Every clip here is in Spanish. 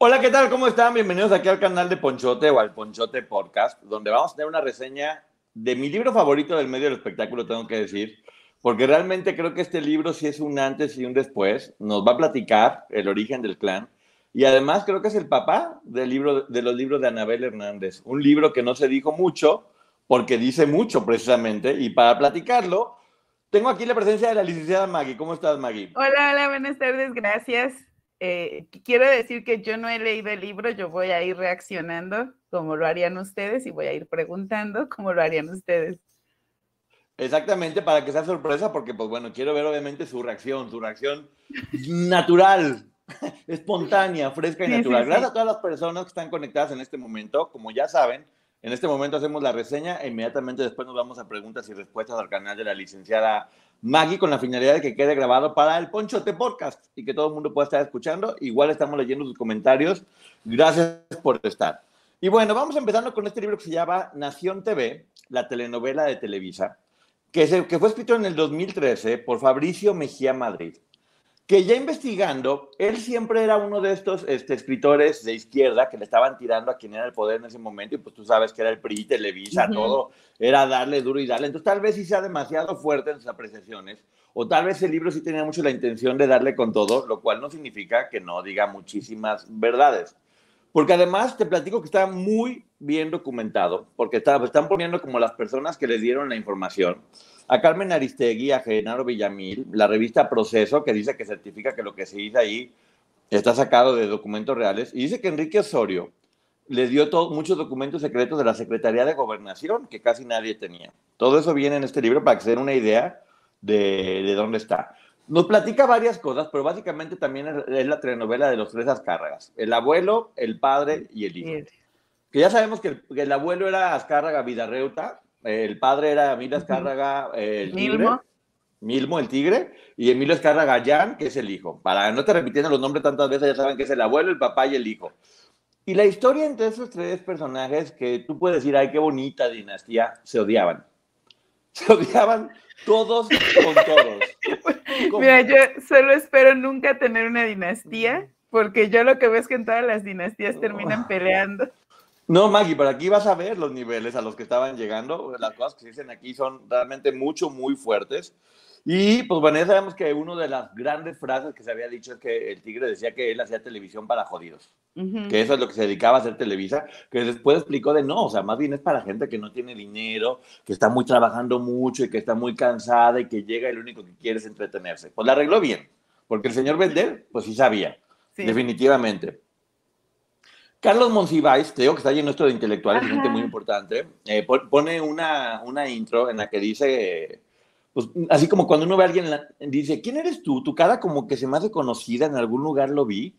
Hola, ¿qué tal? ¿Cómo están? Bienvenidos aquí al canal de Ponchote o al Ponchote Podcast, donde vamos a tener una reseña de mi libro favorito del medio del espectáculo, tengo que decir, porque realmente creo que este libro sí es un antes y un después. Nos va a platicar el origen del clan. Y además creo que es el papá de los libros de Anabel Hernández. Un libro que no se dijo mucho, porque dice mucho precisamente. Y para platicarlo, tengo aquí la presencia de la licenciada Maggie. ¿Cómo estás, Maggie? Hola, hola, buenas tardes, gracias. Eh, quiero decir que yo no he leído el libro, yo voy a ir reaccionando como lo harían ustedes y voy a ir preguntando como lo harían ustedes. Exactamente, para que sea sorpresa, porque pues bueno, quiero ver obviamente su reacción, su reacción natural, espontánea, fresca y natural. Gracias a todas las personas que están conectadas en este momento. Como ya saben, en este momento hacemos la reseña e inmediatamente después nos vamos a preguntas y respuestas al canal de la licenciada Maggie con la finalidad de que quede grabado para el Ponchote Podcast y que todo el mundo pueda estar escuchando. Igual estamos leyendo sus comentarios. Gracias por estar. Y bueno, vamos empezando con este libro que se llama Nación TV, la telenovela de Televisa, que, que fue escrito en el 2013 por Fabricio Mejía Madrid que ya investigando, él siempre era uno de estos este, escritores de izquierda que le estaban tirando a quien era el poder en ese momento, y pues tú sabes que era el PRI, Televisa, todo, era darle duro y darle. Entonces tal vez sí sea demasiado fuerte en sus apreciaciones, o tal vez el libro sí tenía mucho la intención de darle con todo, lo cual no significa que no diga muchísimas verdades. Porque además te platico que está muy bien documentado, porque está, están poniendo como las personas que les dieron la información a Carmen Aristegui, a Genaro Villamil, la revista Proceso, que dice que certifica que lo que se dice ahí está sacado de documentos reales, y dice que Enrique Osorio le dio muchos documentos secretos de la Secretaría de Gobernación que casi nadie tenía. Todo eso viene en este libro para que se den una idea de, de dónde está. Nos platica varias cosas, pero básicamente también es, la telenovela de los tres Azcárragas, el abuelo, el padre y el hijo. Que ya sabemos que el, que el abuelo era Azcárraga Vidarreuta, el padre era Emilio Escárraga, el tigre. Milmo. el tigre, y Emilio Escárraga Jan, que es el hijo. Para no estar repitiendo los nombres tantas veces, ya saben que es el abuelo, el papá y el hijo. Y la historia entre esos tres personajes, que tú puedes decir, ay, qué bonita dinastía, se odiaban. Se odiaban todos con todos. Mira, yo solo espero nunca tener una dinastía, porque yo lo que veo es que en todas las dinastías terminan peleando. No, Maggie, pero aquí vas a ver los niveles a los que estaban llegando. Las cosas que se dicen aquí son realmente mucho, muy fuertes. Y pues bueno, ya sabemos que una de las grandes frases que se había dicho es que el tigre decía que él hacía televisión para jodidos, que eso es lo que se dedicaba a hacer Televisa, que después explicó de no, o sea, más bien es para gente que no tiene dinero, que está muy trabajando mucho y que está muy cansada y que llega y lo único que quiere es entretenerse. Pues la arregló bien, porque el señor Vender, pues sí sabía, definitivamente. Carlos Monsiváis, te digo que está lleno esto de intelectuales, gente muy importante, eh, pone una, una, intro en la que dice, pues, así como cuando uno ve a alguien, dice, ¿quién eres tú? Tu cara como que se me hace conocida, en algún lugar lo vi,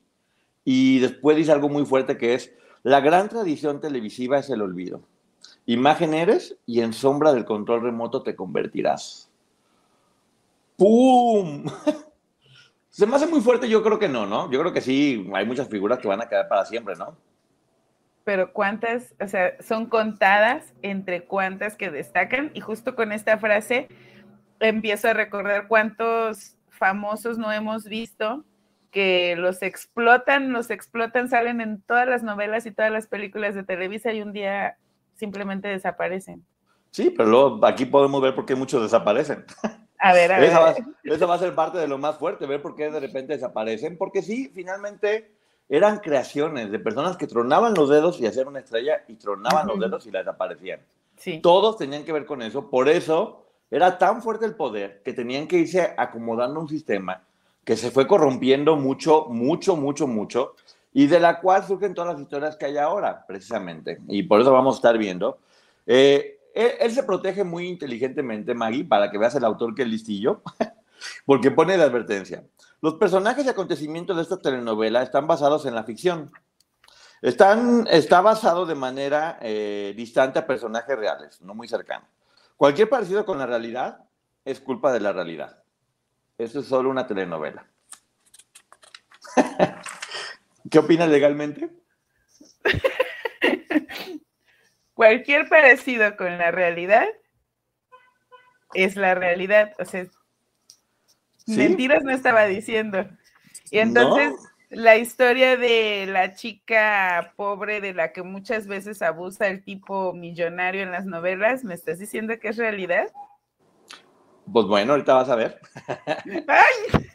y después dice algo muy fuerte que es, la gran tradición televisiva es el olvido. Imagen eres y en sombra del control remoto te convertirás. ¡Pum! Se me hace muy fuerte, yo creo que no, ¿no? Yo creo que sí, hay muchas figuras que van a quedar para siempre, ¿no? Pero cuántas, o sea, son contadas entre cuántas que destacan y justo con esta frase empiezo a recordar cuántos famosos no hemos visto que los explotan, los explotan, salen en todas las novelas y todas las películas de Televisa y un día simplemente desaparecen. Sí, pero luego aquí podemos ver por qué muchos desaparecen. A ver, a ver. Esa va, esa va a ser parte de lo más fuerte, ver por qué de repente desaparecen, porque sí, finalmente eran creaciones de personas que tronaban los dedos y hacían una estrella y tronaban los dedos y la desaparecían. Sí. Todos tenían que ver con eso, por eso era tan fuerte el poder que tenían que irse acomodando un sistema que se fue corrompiendo mucho, mucho, mucho, mucho, y de la cual surgen todas las historias que hay ahora, precisamente. Y por eso vamos a estar viendo. Eh, él, él, se protege muy inteligentemente, Maggie, para que veas el autor que es listillo, porque pone la advertencia. Los personajes y acontecimientos de esta telenovela están basados en la ficción. Están, está basado de manera eh, distante a personajes reales, no muy cercanos. Cualquier parecido con la realidad es culpa de la realidad. Esto es solo una telenovela. ¿Qué opinas legalmente? Cualquier parecido con la realidad es la realidad. O sea, ¿Sí? mentiras no estaba diciendo. Y entonces, no. la historia de la chica pobre de la que muchas veces abusa el tipo millonario en las novelas, ¿me estás diciendo que es realidad? Pues bueno, ahorita vas a ver. ¡Ay!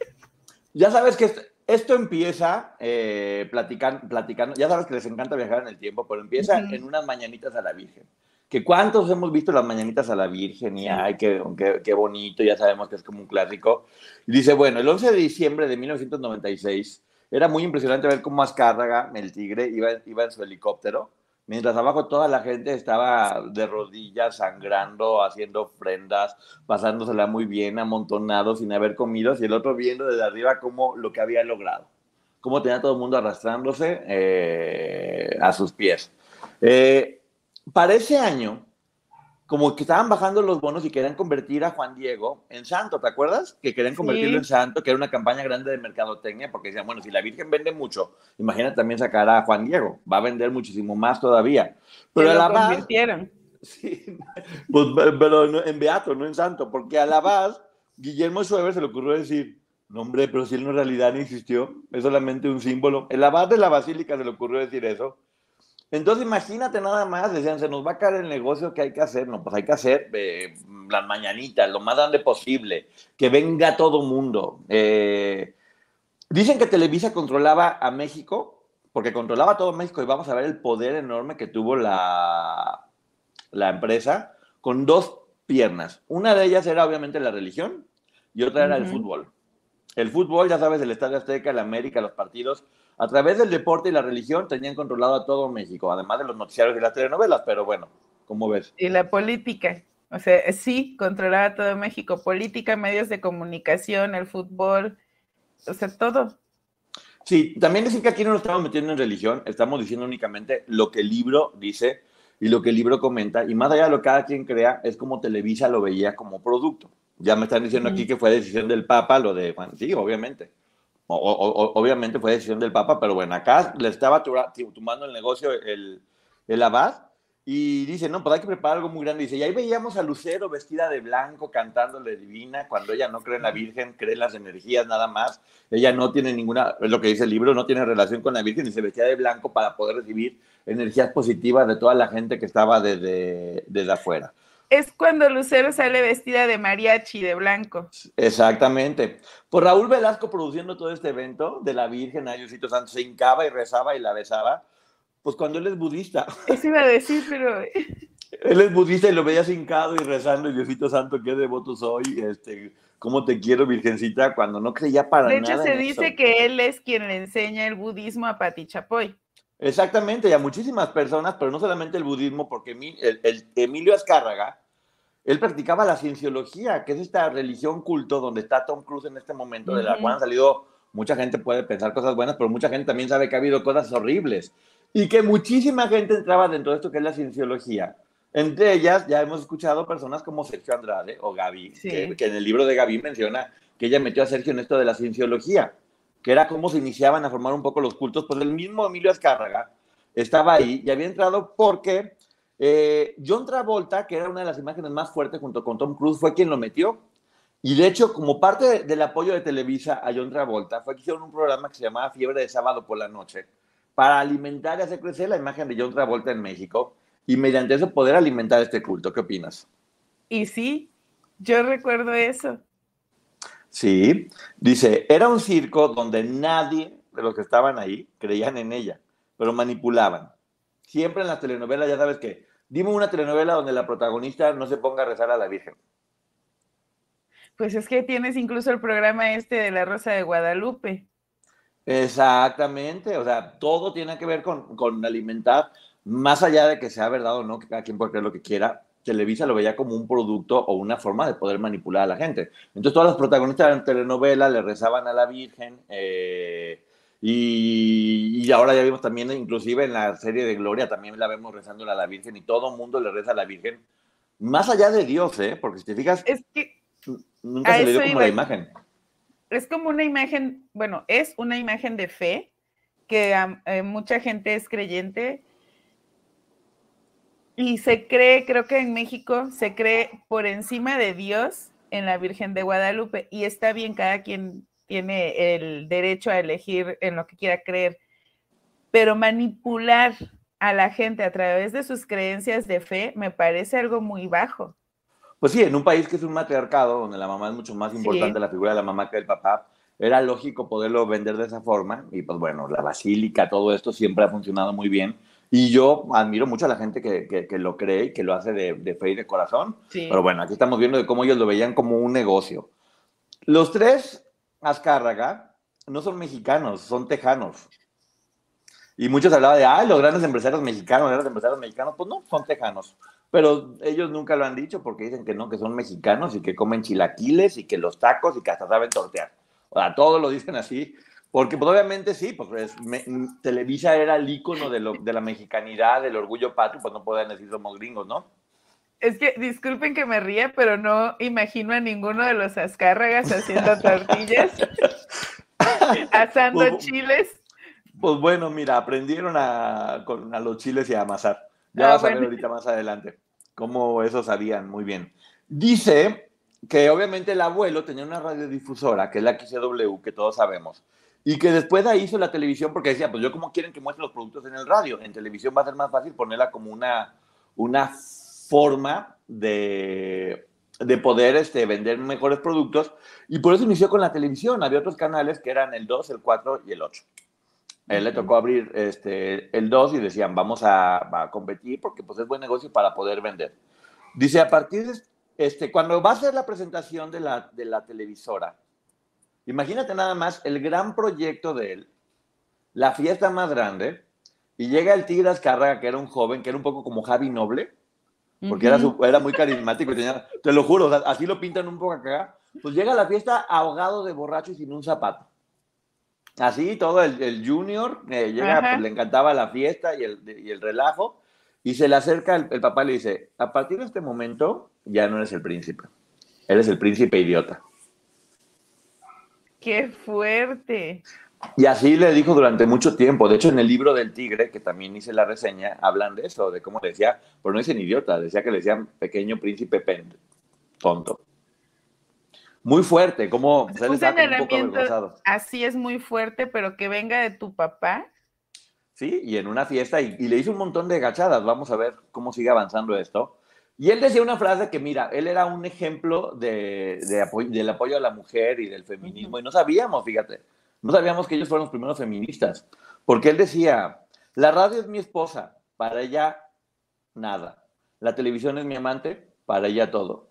Ya sabes que esto empieza eh, platicando, platicando, ya sabes que les encanta viajar en el tiempo, pero empieza uh -huh. en unas mañanitas a la Virgen. Que cuántos hemos visto las mañanitas a la Virgen y ay, qué, qué, qué, bonito, ya sabemos que es como un clásico. Y dice, bueno, el 11 de diciembre de 1996 era muy impresionante ver cómo Azcárraga, el tigre, iba, iba en su helicóptero, mientras abajo toda la gente estaba de rodillas, sangrando, haciendo ofrendas, pasándosela muy bien, amontonados, sin haber comido, y el otro viendo desde arriba cómo lo que había logrado, cómo tenía todo el mundo arrastrándose eh, a sus pies. Eh, para ese año, como que estaban bajando los bonos y querían convertir a Juan Diego en santo, ¿te acuerdas? Que querían convertirlo sí. en santo, que era una campaña grande de mercadotecnia, porque decían, bueno, si la Virgen vende mucho, imagina también sacar a Juan Diego, va a vender muchísimo más todavía. Pero a la vez... Sí, pues, pero en beato, no en santo, porque a la vez, Guillermo Schweber se le ocurrió decir, no hombre, pero si él no en realidad no existió, es solamente un símbolo. El abad de la basílica se le ocurrió decir eso, entonces, imagínate nada más, decían, se nos va a caer el negocio que hay que hacer. No, pues hay que hacer eh, las mañanitas, lo más grande posible, que venga todo mundo. Eh, dicen que Televisa controlaba a México, porque controlaba todo México y vamos a ver el poder enorme que tuvo la, la empresa con dos piernas. Una de ellas era obviamente la religión y otra era uh -huh. el fútbol. El fútbol, ya sabes, el Estadio Azteca, el América, los partidos, a través del deporte y la religión tenían controlado a todo México, además de los noticiarios y las telenovelas, pero bueno, ¿cómo ves? Y la política, o sea, sí, controlaba a todo México, política, medios de comunicación, el fútbol, o sea, todo. Sí, también decir que aquí no nos estamos metiendo en religión, estamos diciendo únicamente lo que el libro dice y lo que el libro comenta, y más allá de lo que cada quien crea, es como Televisa lo veía como producto. Ya me están diciendo aquí que fue decisión del Papa lo de Juan. Sí, obviamente. Obviamente fue decisión del Papa, pero bueno, acá le estaba tomando el negocio el, el abad y dice, no, pues hay que preparar algo muy grande. Dice, y ahí veíamos a Lucero vestida de blanco cantándole divina, cuando ella no cree en la Virgen, cree en las energías nada más. Ella no tiene ninguna, lo que dice el libro, no tiene relación con la Virgen y se vestía de blanco para poder recibir energías positivas de toda la gente que estaba desde, desde afuera es cuando Lucero sale vestida de mariachi, de blanco. Exactamente. Pues Raúl Velasco produciendo todo este evento de la Virgen, a Diosito Santo, se hincaba y rezaba y la besaba, pues cuando él es budista. Eso iba a decir, pero... Él es budista y lo veías hincado y rezando, y Diosito Santo, qué devoto soy, este, cómo te quiero, Virgencita, cuando no creía para nada. De hecho, se dice eso. que él es quien le enseña el budismo a Pati Chapoy. Exactamente, y a muchísimas personas, pero no solamente el budismo, porque el, el Emilio Azcárraga, él practicaba la cienciología, que es esta religión culto donde está Tom Cruise en este momento, uh -huh. de la cual han salido, mucha gente puede pensar cosas buenas, pero mucha gente también sabe que ha habido cosas horribles, y que muchísima gente entraba dentro de esto que es la cienciología. Entre ellas, ya hemos escuchado personas como Sergio Andrade o Gaby, sí. que, que en el libro de Gaby menciona que ella metió a Sergio en esto de la cienciología que era cómo se iniciaban a formar un poco los cultos, pues el mismo Emilio Azcárraga estaba ahí y había entrado porque eh, John Travolta, que era una de las imágenes más fuertes junto con Tom Cruise, fue quien lo metió. Y de hecho, como parte de, del apoyo de Televisa a John Travolta, fue que hicieron un programa que se llamaba Fiebre de Sábado por la Noche, para alimentar y hacer crecer la imagen de John Travolta en México y mediante eso poder alimentar este culto. ¿Qué opinas? Y sí, yo recuerdo eso. Sí, dice, era un circo donde nadie de los que estaban ahí creían en ella, pero manipulaban. Siempre en las telenovelas, ya sabes que, dime una telenovela donde la protagonista no se ponga a rezar a la Virgen. Pues es que tienes incluso el programa este de la Rosa de Guadalupe. Exactamente, o sea, todo tiene que ver con, con alimentar, más allá de que sea verdad o no, que cada quien puede creer lo que quiera, Televisa lo veía como un producto o una forma de poder manipular a la gente. Entonces todas las protagonistas de la telenovela le rezaban a la Virgen eh, y, y, ahora ya vimos también, inclusive en la serie de Gloria, también la vemos rezándole a la Virgen y todo el mundo le reza a la Virgen, más allá de Dios, ¿eh? porque si te fijas, es que nunca se le dio como la imagen. Es como una imagen, bueno, es una imagen de fe que eh, mucha gente es creyente y se cree, creo que en México se cree por encima de Dios en la Virgen de Guadalupe y está bien, cada quien tiene el derecho a elegir en lo que quiera creer, pero manipular a la gente a través de sus creencias de fe me parece algo muy bajo. Pues sí, en un país que es un matriarcado, donde la mamá es mucho más importante la figura de la mamá que del papá, era lógico poderlo vender de esa forma y pues bueno, la basílica, todo esto siempre ha funcionado muy bien y yo admiro mucho a la gente que, que, lo cree y que lo hace de, de fe y de corazón. Pero bueno, aquí estamos viendo de cómo ellos lo veían como un negocio. Los tres Azcárraga no son mexicanos, son tejanos. Y muchos hablaban de, ay, los grandes empresarios mexicanos, los grandes empresarios mexicanos. Pues no, son tejanos. Pero ellos nunca lo han dicho porque dicen que no, que son mexicanos y que comen chilaquiles y que los tacos y que hasta saben tortear. O sea, todos lo dicen así porque pues, obviamente sí, pues Televisa era el ícono de, lo, de la mexicanidad, del orgullo patrio, pues no pueden decir somos gringos, ¿no? Es que disculpen que me ría, pero no imagino a ninguno de los azcárragas haciendo tortillas, asando pues, chiles. Pues bueno, mira, aprendieron a, con, a los chiles y a amasar. Ya ah, vas a ver ahorita más adelante cómo eso sabían muy bien. Dice que obviamente el abuelo tenía una radiodifusora, que es la XW, que todos sabemos, y que después ahí hizo la televisión porque decía, pues yo como quieren que muestre los productos en el radio, en televisión va a ser más fácil ponerla como una, una forma de, de poder este, vender mejores productos. Y por eso inició con la televisión. Había otros canales que eran el 2, el 4 y el 8. él le tocó abrir este, el 2 y decían, vamos a, a, competir porque pues es buen negocio para poder vender. Dice, a partir de, este, cuando va a ser la presentación de la, de la televisora, Imagínate nada más el gran proyecto de él, la fiesta más grande, y llega el Tigre Azcárraga, que era un joven, que era un poco como Javi Noble, porque era, era, muy carismático y tenía, te lo juro, así lo pintan un poco acá. Pues llega a la fiesta ahogado de borracho y sin un zapato. Así, todo el, junior, eh, llega, pues, le encantaba la fiesta y el, y el relajo, y se le acerca el, el, papá y le dice, a partir de este momento ya no eres el príncipe, eres el príncipe idiota. ¡Qué fuerte! Y así le dijo durante mucho tiempo. De hecho, en el libro del tigre, que también hice la reseña, hablan de eso, de cómo decía, pero no dicen idiota, decía que le decían pequeño príncipe pen, tonto. Muy fuerte, como se le un poco Así es muy fuerte, pero que venga de tu papá. Sí, y en una fiesta, y, y le hizo un montón de gachadas. Vamos a ver cómo sigue avanzando esto. Y él decía una frase que, mira, él era un ejemplo de, del apoyo a la mujer y del feminismo, y no sabíamos, fíjate, no sabíamos que ellos fueron los primeros feministas, porque él decía, la radio es mi esposa, para ella nada, la televisión es mi amante, para ella todo.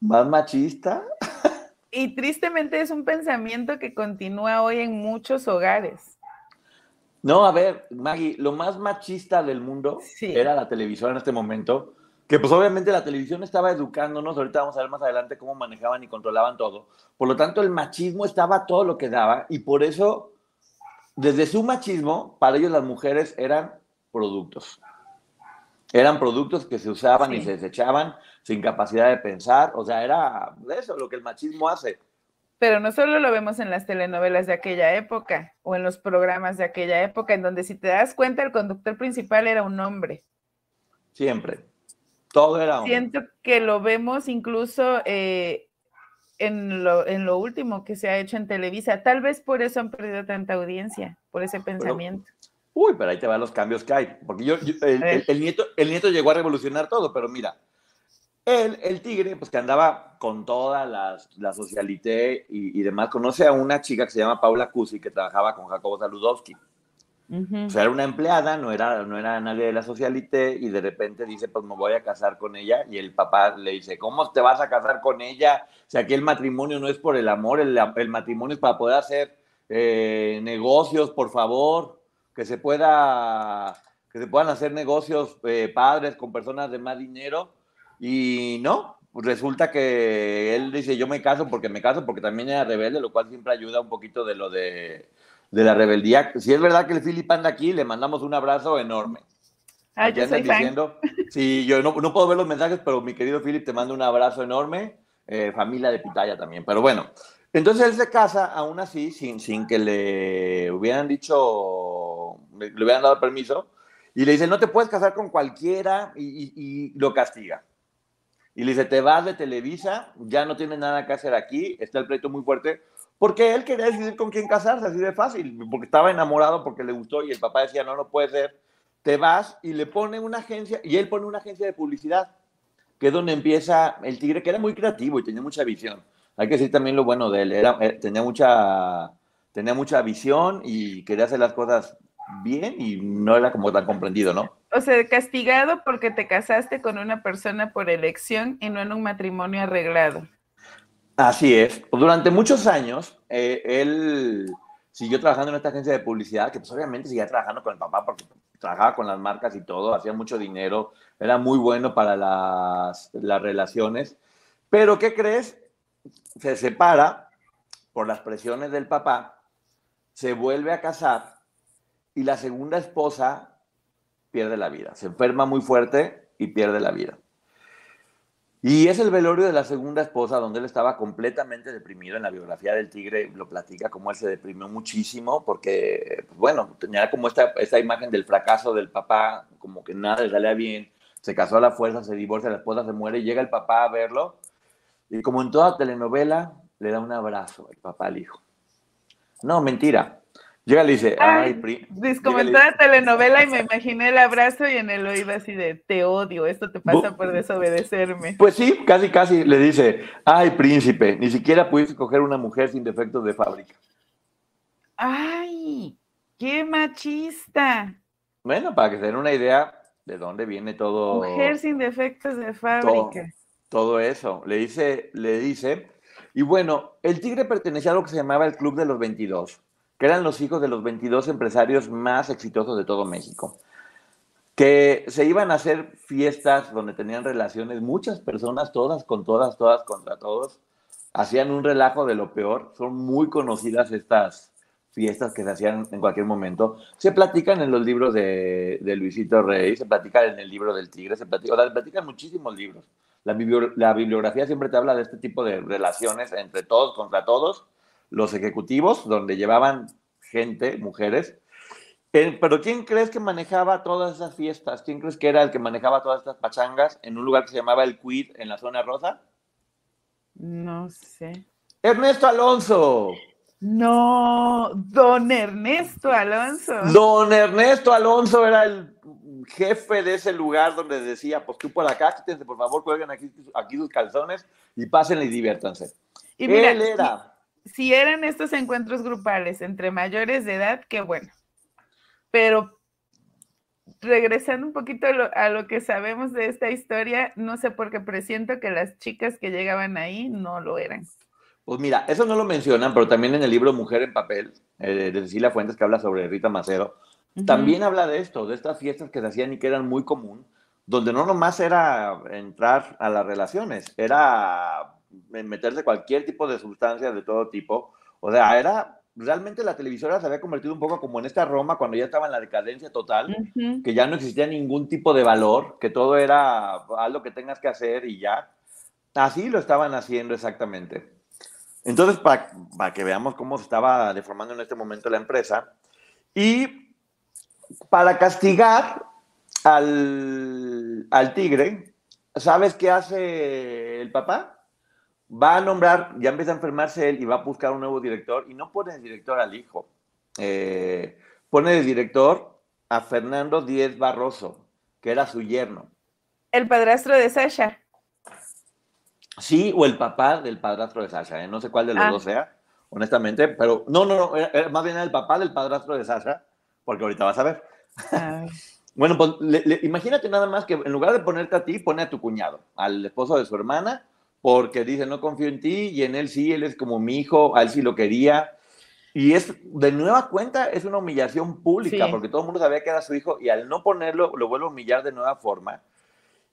¿Más machista? Y tristemente es un pensamiento que continúa hoy en muchos hogares. No, a ver, Maggie, lo más machista del mundo era la televisión en este momento, que pues obviamente la televisión estaba educándonos, ahorita vamos a ver más adelante cómo manejaban y controlaban todo. Por lo tanto, el machismo estaba todo lo que daba y por eso, desde su machismo, para ellos las mujeres eran productos. Eran productos que se usaban y se desechaban sin capacidad de pensar, o sea, era eso lo que el machismo hace. Pero no solo lo vemos en las telenovelas de aquella época o en los programas de aquella época, en donde si te das cuenta el conductor principal era un hombre. Siempre. Todo era hombre. Siento que lo vemos incluso eh, en, lo, en, lo, último que se ha hecho en Televisa. Tal vez por eso han perdido tanta audiencia, por ese pensamiento. uy, pero ahí te van los cambios que hay. Porque yo, el, nieto, el nieto llegó a revolucionar todo, pero mira, Él, el tigre, pues que andaba con toda la, la socialité y, y, demás, conoce a una chica que se llama Paula Cusi, que trabajaba con Jacobo Saludowski. O sea, era una empleada, no era, no era nadie de la socialité, y de repente dice, pues me voy a casar con ella, y el papá le dice, ¿cómo te vas a casar con ella? O sea, aquí el matrimonio no es por el amor, el, el matrimonio es para poder hacer eh, negocios, por favor, que se pueda, que se puedan hacer negocios eh, padres con personas de más dinero, y no, pues resulta que él dice, yo me caso porque me caso, porque también era rebelde, lo cual siempre ayuda un poquito de lo de de la rebeldía. Si es verdad que el Philip anda aquí, le mandamos un abrazo enorme. Ah, yo soy diciendo, Sí, yo no, no, puedo ver los mensajes, pero mi querido Philip te manda un abrazo enorme. Eh, familia de Pitaya también. Pero bueno, entonces él se casa aún así, sin, sin que le hubieran dicho, le, hubieran dado permiso, y le dice, no te puedes casar con cualquiera, y, y, y lo castiga. Y le dice, te vas de Televisa, ya no tienes nada que hacer aquí, está el pleito muy fuerte, porque él quería decidir con quién casarse, así de fácil, porque estaba enamorado, porque le gustó y el papá decía, no, no puede ser, te vas y le pone una agencia, y él pone una agencia de publicidad, que es donde empieza el tigre, que era muy creativo y tenía mucha visión. Hay que decir también lo bueno de él, era, eh, tenía, mucha, tenía mucha visión y quería hacer las cosas bien y no era como tan comprendido, ¿no? O sea, castigado porque te casaste con una persona por elección y no en un matrimonio arreglado. Así es. Durante muchos años, eh, él siguió trabajando en esta agencia de publicidad, que pues obviamente seguía trabajando con el papá porque trabajaba con las marcas y todo, hacía mucho dinero, era muy bueno para las, las relaciones. Pero, ¿qué crees? Se separa por las presiones del papá, se vuelve a casar y la segunda esposa pierde la vida. Se enferma muy fuerte y pierde la vida. Y es el velorio de la segunda esposa, donde él estaba completamente deprimido. En la biografía del tigre lo platica como él se deprimió muchísimo, porque, pues, bueno, tenía como esta, esta imagen del fracaso del papá, como que nada le salía bien. Se casó a la fuerza, se divorcia, la esposa se muere, llega el papá a verlo. Y como en toda telenovela, le da un abrazo el papá al hijo. No, mentira. Llega y le dice, ay, ay como en toda telenovela y me imaginé el abrazo y en el oído así de, te odio, esto te pasa por desobedecerme. Pues sí, casi, casi le dice, ay, príncipe, ni siquiera pudiste coger una mujer sin defectos de fábrica. Ay, qué machista. Bueno, para que se den una idea de dónde viene todo. Mujer sin defectos de fábrica. Todo, todo eso, le dice, le dice. Y bueno, el tigre pertenecía a lo que se llamaba el Club de los 22 que eran los hijos de los 22 empresarios más exitosos de todo México, que se iban a hacer fiestas donde tenían relaciones muchas personas, todas con todas, todas contra todos, hacían un relajo de lo peor, son muy conocidas estas fiestas que se hacían en cualquier momento, se platican en los libros de, Luisito Rey, se platican en el libro del Tigre, se platican, se platican muchísimos libros. La, la bibliografía siempre te habla de este tipo de relaciones entre todos contra todos, los ejecutivos, donde llevaban gente, mujeres. Eh, pero ¿quién crees que manejaba todas esas fiestas? ¿Quién crees que era el que manejaba todas estas pachangas en un lugar que se llamaba El Quid en la zona rosa? No sé. Ernesto Alonso. No, don Ernesto Alonso. Don Ernesto Alonso era el jefe de ese lugar donde decía, pues tú por acá, quítense, por favor, cuelguen aquí, aquí sus calzones y pasen y diviértanse. Y Él era si eran estos encuentros grupales entre mayores de edad, qué bueno. Pero regresando un poquito a lo, que sabemos de esta historia, no sé por qué presiento que las chicas que llegaban ahí no lo eran. Pues mira, eso no lo mencionan, pero también en el libro Mujer en Papel, eh, de Cecilia Fuentes, que habla sobre Rita Macero, también habla de esto, de estas fiestas que se hacían y que eran muy común, donde no nomás era entrar a las relaciones, era meterse cualquier tipo de sustancias de todo tipo. O sea, era realmente la televisora se había convertido un poco como en esta Roma cuando ya estaba en la decadencia total, que ya no existía ningún tipo de valor, que todo era haz lo que tengas que hacer y ya. Así lo estaban haciendo exactamente. Entonces, para, para que veamos cómo se estaba deformando en este momento la empresa, y para castigar al, al tigre, ¿sabes qué hace el papá? Va a nombrar, ya empieza a enfermarse él y va a buscar un nuevo director y no pone de director al hijo, eh, pone de director a Fernando Díez Barroso, que era su yerno. El padrastro de Sasha. Sí, o el papá del padrastro de Sasha, ¿eh? no sé cuál de los ah. dos sea, honestamente, pero no, no, no, más bien era el papá del padrastro de Sasha, porque ahorita vas a ver. bueno, pues imagínate nada más que en lugar de ponerte a ti, pone a tu cuñado, al esposo de su hermana, porque dice, no confío en ti, y en él sí, él es como mi hijo, a él sí lo quería. Y es, de nueva cuenta, es una humillación pública, porque todo el mundo sabía que era su hijo, y al no ponerlo, lo vuelve a humillar de nueva forma.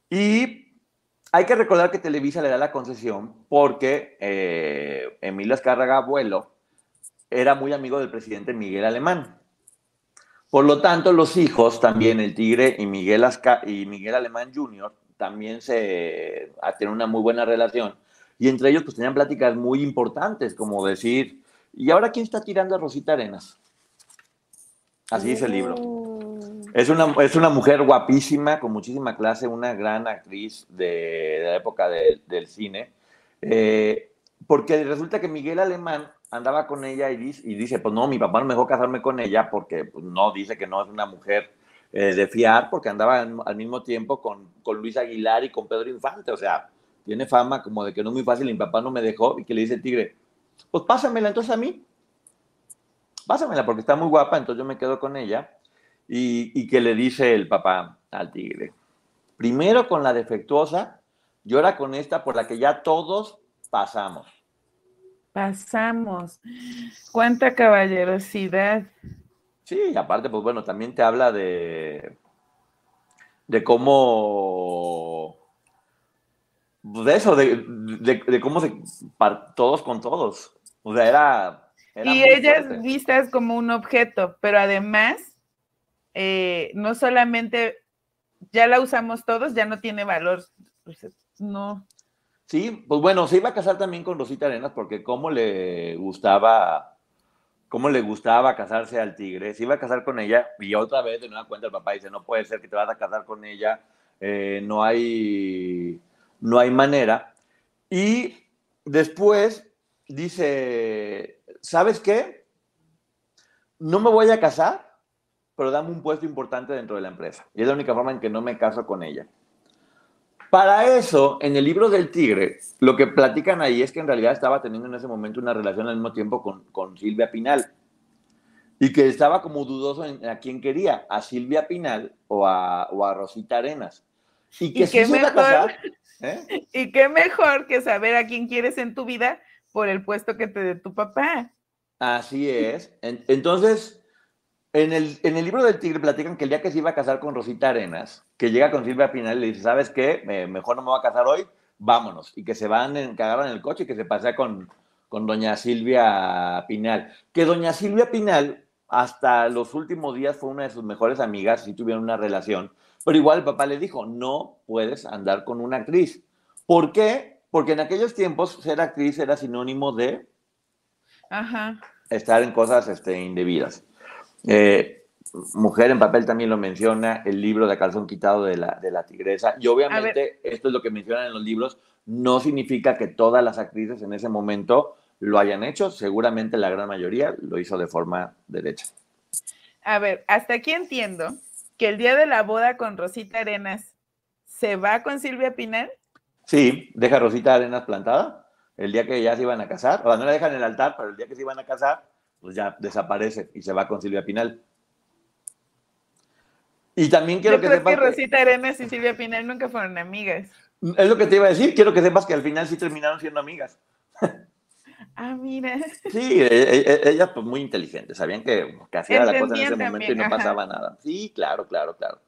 Y hay que recordar que Televisa le da la concesión porque eh, Emilio Escárraga, abuelo, era muy amigo del presidente Miguel Alemán. Por lo tanto, los hijos también, el Tigre y Miguel, y Miguel Alemán Jr., también se tienen una muy buena relación. Y entre ellos, pues tenían pláticas muy importantes, como decir, ¿y ahora quién está tirando a Rosita Arenas? Así dice el libro. Es una, es una mujer guapísima, con muchísima clase, una gran actriz de, la época del cine. Eh, porque resulta que Miguel Alemán andaba con ella y dice, y dice, pues no, mi papá no me dejó casarme con ella porque pues, no dice que no es una mujer eh, de fiar, porque andaba al mismo tiempo con, con Luis Aguilar y con Pedro Infante. O sea, tiene fama como de que no es muy fácil y mi papá no me dejó y que le dice el tigre, pues pásamela entonces a mí. Pásamela porque está muy guapa, entonces yo me quedo con ella. Y, y que le dice el papá al tigre, primero con la defectuosa, llora con esta por la que ya todos pasamos. Pasamos. Cuánta caballerosidad. Sí, y aparte, pues bueno, también te habla de, de cómo, de eso, de, de, cómo se, todos con todos. O sea, era... y ellas vistas como un objeto, pero además, eh, no solamente ya la usamos todos, ya no tiene valor. No. Sí, pues bueno, se iba a casar también con Rosita Arenas porque cómo le gustaba, cómo le gustaba casarse al tigre, se iba a casar con ella y otra vez de nueva cuenta el papá dice, no puede ser que te vas a casar con ella, eh, no hay, no hay manera. Y después dice, ¿sabes qué? No me voy a casar, pero dame un puesto importante dentro de la empresa. Y es la única forma en que no me caso con ella. Para eso, en el libro del tigre, lo que platican ahí es que en realidad estaba teniendo en ese momento una relación al mismo tiempo con, con Silvia Pinal. Y que estaba como dudoso en a quién quería, a Silvia Pinal o a, o a Rosita Arenas. Y que qué mejor, ¿eh? Y qué mejor que saber a quién quieres en tu vida por el puesto que te dé tu papá. Así es. Entonces, en el, en el libro del Tigre platican que el día que se iba a casar con Rosita Arenas, que llega con Silvia Pinal y le dice, ¿sabes qué? mejor no me voy a casar hoy, vámonos. Y que se van, en, que agarran el coche y que se pasea con, con doña Silvia Pinal. Que doña Silvia Pinal hasta los últimos días fue una de sus mejores amigas, y tuvieron una relación, pero igual el papá le dijo, no puedes andar con una actriz. ¿Por qué? Porque en aquellos tiempos ser actriz era sinónimo de estar en cosas este, indebidas. Eh, Mujer en papel también lo menciona, el libro de calzón quitado de la, de la tigresa. Y obviamente esto es lo que mencionan en los libros, no significa que todas las actrices en ese momento lo hayan hecho, seguramente la gran mayoría lo hizo de forma derecha. A ver, hasta aquí entiendo que el día de la boda con Rosita Arenas se va con Silvia Pinal. Sí, deja Rosita Arenas plantada el día que ya se iban a casar, o sea, no la dejan en el altar, pero el día que se iban a casar, pues ya desaparece y se va con Silvia Pinal. Y también quiero que sepas. que Rosita Arenas y Silvia Pinal nunca fueron amigas. Es lo que te iba a decir. Quiero que sepas que al final sí terminaron siendo amigas. Ah, mira. Sí, e, e, e, ellas pues muy inteligentes, sabían que, que hacía la cosa en ese momento y no pasaba nada. Sí, claro, claro, claro.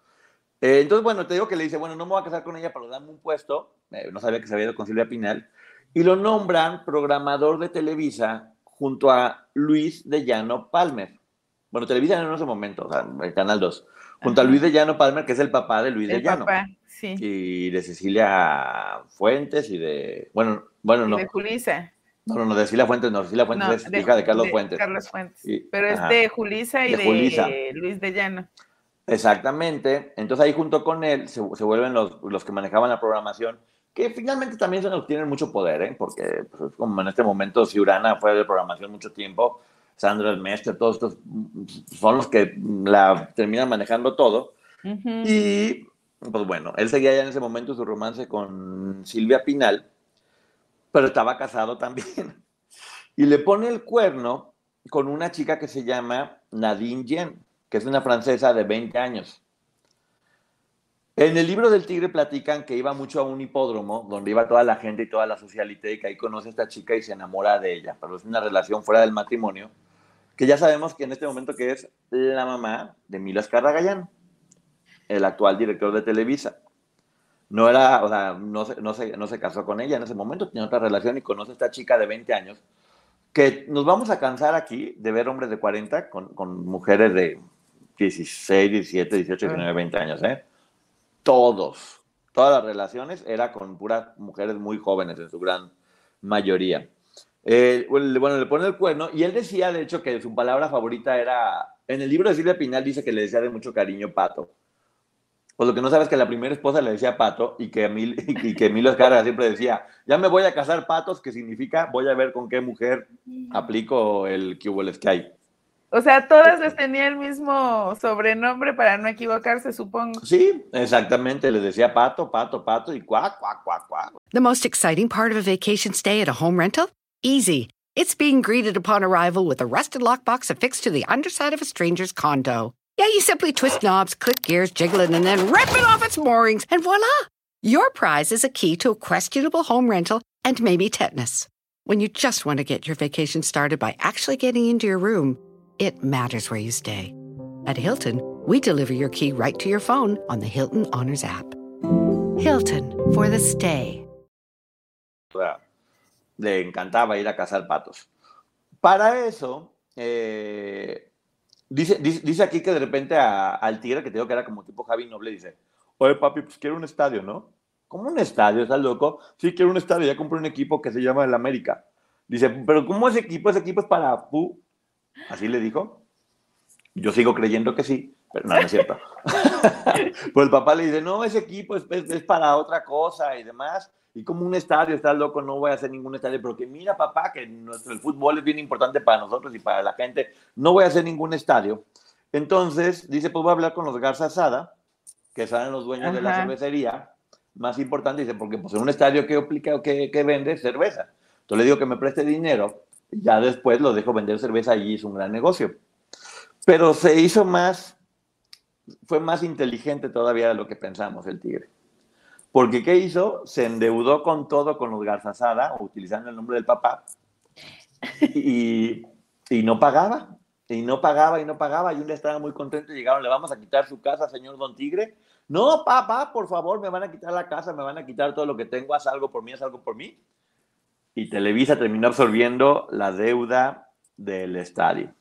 Eh, entonces, bueno, te digo que le dice, bueno, no me voy a casar con ella para darme un puesto. Eh, no sabía que se había ido con Silvia Pinal. Y lo nombran programador de Televisa junto a Luis de Llano Palmer. Bueno, Televisa en ese momento, o sea, el Canal 2. Junto a Luis de Llano Palmer, que es el papá de Luis de Llano. Papá, sí. Y de Cecilia Fuentes y de. Bueno, bueno, no. de Julisa. No, no, no, de Cecilia Fuentes, no, Cecilia Fuentes es hija de Carlos Fuentes. Carlos Fuentes. Pero es de Julisa y de, Luis de Llano. Exactamente. Entonces ahí junto con él se, se vuelven los, los, que manejaban la programación que finalmente también son, tienen mucho poder, ¿eh? porque pues, como en este momento Ciurana fue de programación mucho tiempo, Sandra el Mestre, todos estos son los que la terminan manejando todo. Y pues bueno, él seguía ya en ese momento su romance con Silvia Pinal. pero estaba casado también. Y le pone el cuerno con una chica que se llama Nadine Jen, que es una francesa de 20 años. En el libro del tigre platican que iba mucho a un hipódromo donde iba toda la gente y toda la socialité y que ahí conoce a esta chica y se enamora de ella, pero es una relación fuera del matrimonio, que ya sabemos que en este momento que es la mamá de Milas Carragayán, el actual director de Televisa. No era, o sea, no se, no, se, no se casó con ella en ese momento, tenía otra relación y conoce a esta chica de 20 años, que nos vamos a cansar aquí de ver hombres de 40 con, con mujeres de 16, 17, 18, 19, 20 años, ¿eh? Todos, todas las relaciones era con puras mujeres muy jóvenes en su gran mayoría. Eh, bueno, le pone el cuerno y él decía, de hecho, que su palabra favorita era, en el libro de Silvia Pinal dice que le decía de mucho cariño Pato. Pues lo que no sabes es que la primera esposa le decía Pato y que, Emil, y que Emilio Escarga siempre decía, ya me voy a casar patos, que significa voy a ver con qué mujer aplico el que hubo el Sky. O sea, todas les tenía el mismo sobrenombre para no equivocarse, supongo. Sí, exactamente. Les decía pato, pato, pato y cuac, cuac, cuac, cuac. The most exciting part of a vacation stay at a home rental? Easy. It's being greeted upon arrival with a rusted lockbox affixed to the underside of a stranger's condo. Yeah, you simply twist knobs, click gears, jiggle it, and then rip it off its moorings, and voila! Your prize is a key to a questionable home rental and maybe tetanus. When you just want to get your vacation started by actually getting into your room, it matters where you stay. At Hilton, we deliver your key right to your phone on the Hilton Honors app. Hilton for the stay. Le encantaba ir a cazar patos. Para eso, eh, dice, dice, dice, aquí que de repente a, al tigre, que tengo que era como tipo Javi Noble, dice, oye papi, pues quiero un estadio, ¿no? ¿Cómo un estadio? ¿Estás loco? Sí, quiero un estadio. Ya compré un equipo que se llama el América. Dice, pero ¿cómo ese equipo? Ese equipo es para ¿Así le dijo? Yo sigo creyendo que sí, pero no, no es cierto. pues el papá le dice, no, ese equipo es, es, para otra cosa y demás. Y como un estadio, está loco, no voy a hacer ningún estadio, pero que mira, papá, que nuestro, el fútbol es bien importante para nosotros y para la gente, no voy a hacer ningún estadio. Entonces, dice, pues voy a hablar con los Garza Sada, que son los dueños Ajá. de la cervecería, más importante, dice, porque pues en un estadio que, que, que vende cerveza. Entonces le digo que me preste dinero ya después lo dejo vender cerveza y es un gran negocio. Pero se hizo más, fue más inteligente todavía de lo que pensamos el tigre. Porque ¿qué hizo? Se endeudó con todo con los Garzazada, utilizando el nombre del papá, y, y no pagaba. Y no pagaba y no pagaba. Y un día estaba muy contento y llegaron, le vamos a quitar su casa, señor Don Tigre. No, papá, por favor, me van a quitar la casa, me van a quitar todo lo que tengo, haz algo por mí, haz algo por mí y Televisa terminó absorbiendo la deuda del estadio.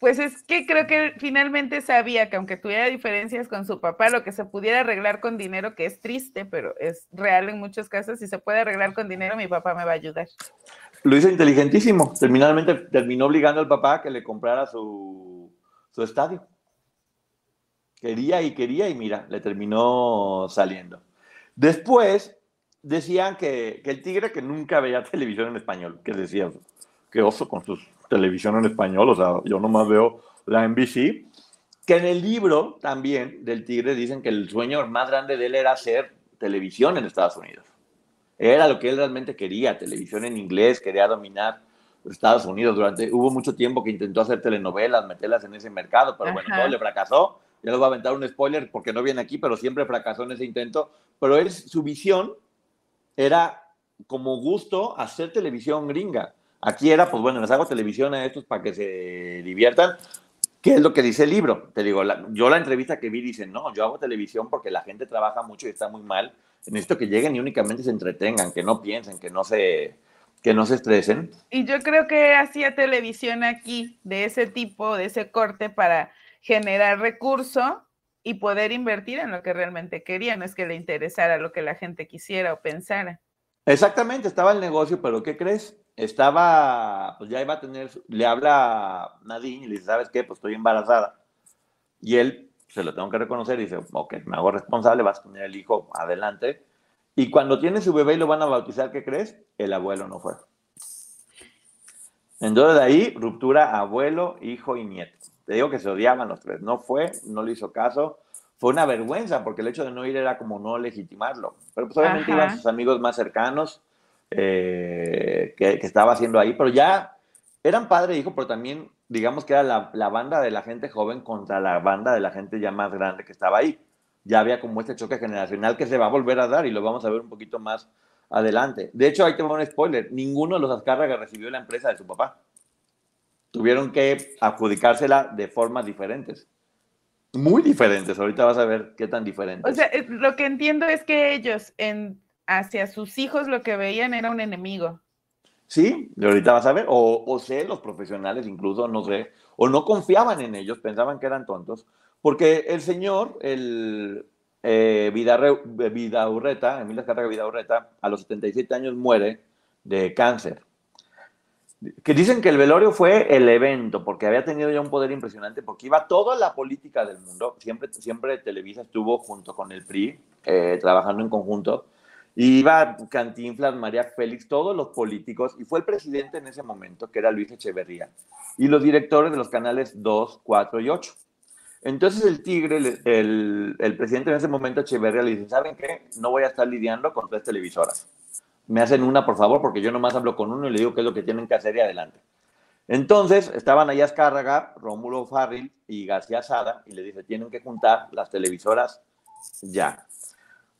Pues es que creo que finalmente sabía que aunque tuviera diferencias con su papá, lo que se pudiera arreglar con dinero, que es triste, pero es real en muchos casos, si se puede arreglar con dinero, mi papá me va a ayudar. Lo hizo inteligentísimo. Terminalmente terminó obligando al papá a que le comprara su, su estadio. Quería y quería y mira, le terminó saliendo. Después, decían que, que, el tigre que nunca veía televisión en español, que decía, que oso con su televisión en español, o sea, yo nomás veo la NBC, que en el libro también del tigre dicen que el sueño más grande de él era hacer televisión en Estados Unidos. Era lo que él realmente quería, televisión en inglés, quería dominar Estados Unidos. Durante, hubo mucho tiempo que intentó hacer telenovelas, meterlas en ese mercado, pero bueno, todo le fracasó. Ya les voy a aventar un spoiler porque no viene aquí, pero siempre fracasó en ese intento. Pero él, su visión era como gusto hacer televisión gringa. Aquí era, pues bueno, les hago televisión a estos para que se diviertan. ¿Qué es lo que dice el libro? Te digo, yo la entrevista que vi dice, no, yo hago televisión porque la gente trabaja mucho y está muy mal. Necesito que lleguen y únicamente se entretengan, que no piensen, que no se, que no se estresen. Y yo creo que hacía televisión aquí de ese tipo, de ese corte para generar recurso y poder invertir en lo que realmente quería, no es que le interesara lo que la gente quisiera o pensara. Exactamente, estaba el negocio, pero ¿qué crees? Estaba, pues ya iba a tener, le habla Nadine y le dice, ¿sabes qué? Pues estoy embarazada. Y él, se lo tengo que reconocer, dice, ok, me hago responsable, vas a tener el hijo adelante. Y cuando tiene su bebé y lo van a bautizar, ¿qué crees? El abuelo no fue. Entonces de ahí, ruptura abuelo, hijo y nieto. Te digo que se odiaban los tres. No fue, no le hizo caso. Fue una vergüenza porque el hecho de no ir era como no legitimarlo. Pero pues obviamente Ajá. iban sus amigos más cercanos. eh, que, estaba haciendo ahí, pero ya eran padre e hijo, pero también digamos que era la, la, banda de la gente joven contra la banda de la gente ya más grande que estaba ahí. Ya había como este choque generacional que se va a volver a dar y lo vamos a ver un poquito más adelante. De hecho, ahí tengo un spoiler, ninguno de los Azcárraga recibió la empresa de su papá. Tuvieron que adjudicársela de formas diferentes. Muy diferentes, ahorita vas a ver qué tan diferentes. O sea, lo que entiendo es que ellos en, hacia sus hijos lo que veían era un enemigo. Sí, ahorita vas a ver, o, o sé, los profesionales incluso, no sé, o no confiaban en ellos, pensaban que eran tontos, porque el señor, el, eh, Vidaurreta, Emilio Vida Vidaurreta, a los 77 años muere de cáncer. Que dicen que el velorio fue el evento, porque había tenido ya un poder impresionante, porque iba toda la política del mundo, siempre, siempre Televisa estuvo junto con el PRI, eh, trabajando en conjunto, iba Cantinflas, María Félix, todos los políticos, y fue el presidente en ese momento, que era Luis Echeverría, y los directores de los canales 2, 4 y 8. Entonces el Tigre, el, el, presidente en ese momento, Echeverría, le dice, ¿saben qué? No voy a estar lidiando con tres televisoras. Me hacen una, por favor, porque yo nomás hablo con uno y le digo qué es lo que tienen que hacer y adelante. Entonces estaban ahí Azcárraga, Rómulo Farril y García Sada, y le dice, tienen que juntar las televisoras ya.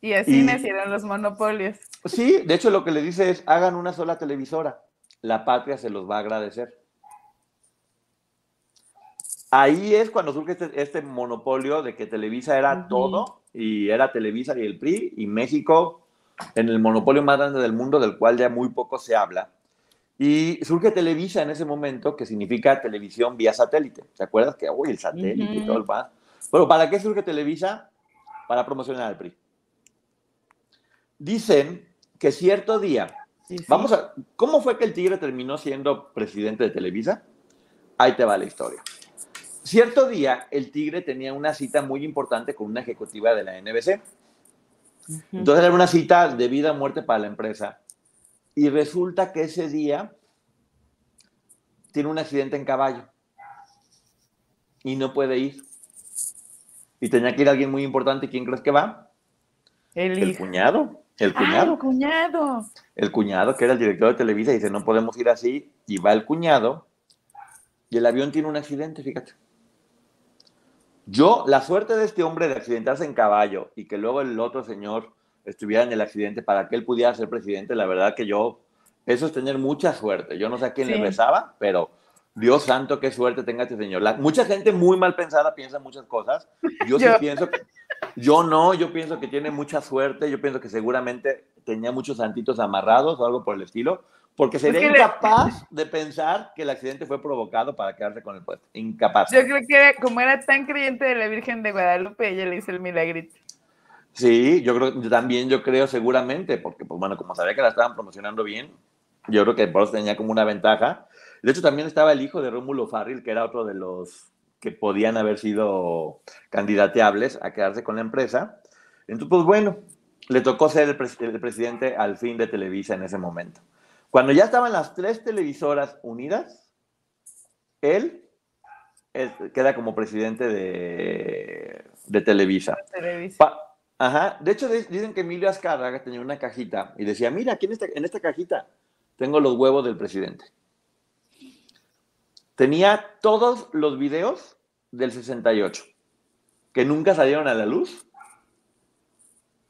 Y así nacieron los monopolios. Sí, de hecho lo que le dice es, hagan una sola televisora. La patria se los va a agradecer. Ahí es cuando surge este, este, monopolio de que Televisa era todo y era Televisa y el PRI y México en el monopolio más grande del mundo del cual ya muy poco se habla. Y surge Televisa en ese momento, que significa televisión vía satélite. ¿Te acuerdas que, uy, el satélite y todo el más? Bueno, ¿para qué surge Televisa? Para promocionar al PRI. Dicen que cierto día, vamos a, ¿cómo fue que el Tigre terminó siendo presidente de Televisa? Ahí te va la historia. Cierto día, el Tigre tenía una cita muy importante con una ejecutiva de la NBC. Entonces era una cita de vida o muerte para la empresa. Y resulta que ese día tiene un accidente en caballo y no puede ir. Y tenía que ir alguien muy importante. ¿Quién crees que va? El, cuñado. El cuñado. el cuñado. El cuñado, que era el director de Televisa, dice, no podemos ir así. Y va el cuñado. Y el avión tiene un accidente, fíjate. Yo, la suerte de este hombre de accidentarse en caballo y que luego el otro señor estuviera en el accidente para que él pudiera ser presidente, la verdad que yo, eso es tener mucha suerte. Yo no sé a quién le rezaba, pero Dios santo, qué suerte tenga este señor. mucha gente muy mal pensada piensa muchas cosas. Yo sí pienso que, yo no, yo pienso que tiene mucha suerte, yo pienso que seguramente tenía muchos santitos amarrados o algo por el estilo, porque sería incapaz de pensar que el accidente fue provocado para quedarse con el puesto. Incapaz. Yo creo que como era tan creyente de la Virgen de Guadalupe, ella le hizo el milagrito. Sí, yo creo también yo creo seguramente, porque pues bueno, como sabía que la estaban promocionando bien, yo creo que por eso tenía como una ventaja. De hecho, también estaba el hijo de Rómulo Farril, que era otro de los que podían haber sido candidateables a quedarse con la empresa. Entonces, pues bueno, le tocó ser el presidente al fin de Televisa en ese momento. Cuando ya estaban las tres televisoras unidas, él, queda como presidente de, Televisa. Ajá. De hecho, dicen que Emilio Azcárraga tenía una cajita y decía, mira, aquí en esta, en esta cajita tengo los huevos del presidente. Tenía todos los videos del 68, que nunca salieron a la luz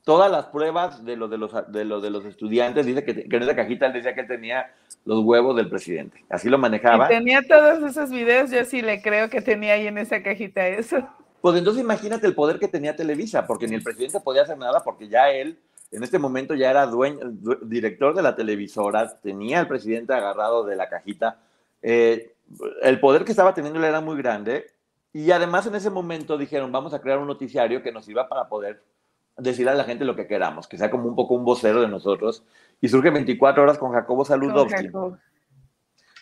todas las pruebas de los de los, de los, de los estudiantes, dice que, en esa cajita él decía que él tenía los huevos del presidente. Así lo manejaba. tenía todos esos videos, yo sí le creo que tenía ahí en esa cajita eso. Pues entonces imagínate el poder que tenía Televisa, porque ni el presidente podía hacer nada, porque ya él en este momento ya era dueño, director de la televisora, tenía al presidente agarrado de la cajita. Eh, el poder que estaba teniendo era muy grande. Y además en ese momento dijeron, vamos a crear un noticiario que nos sirva para poder decir a la gente lo que queramos, que sea como un poco un vocero de nosotros. Y surge 24 horas con Jacobo Saludowski.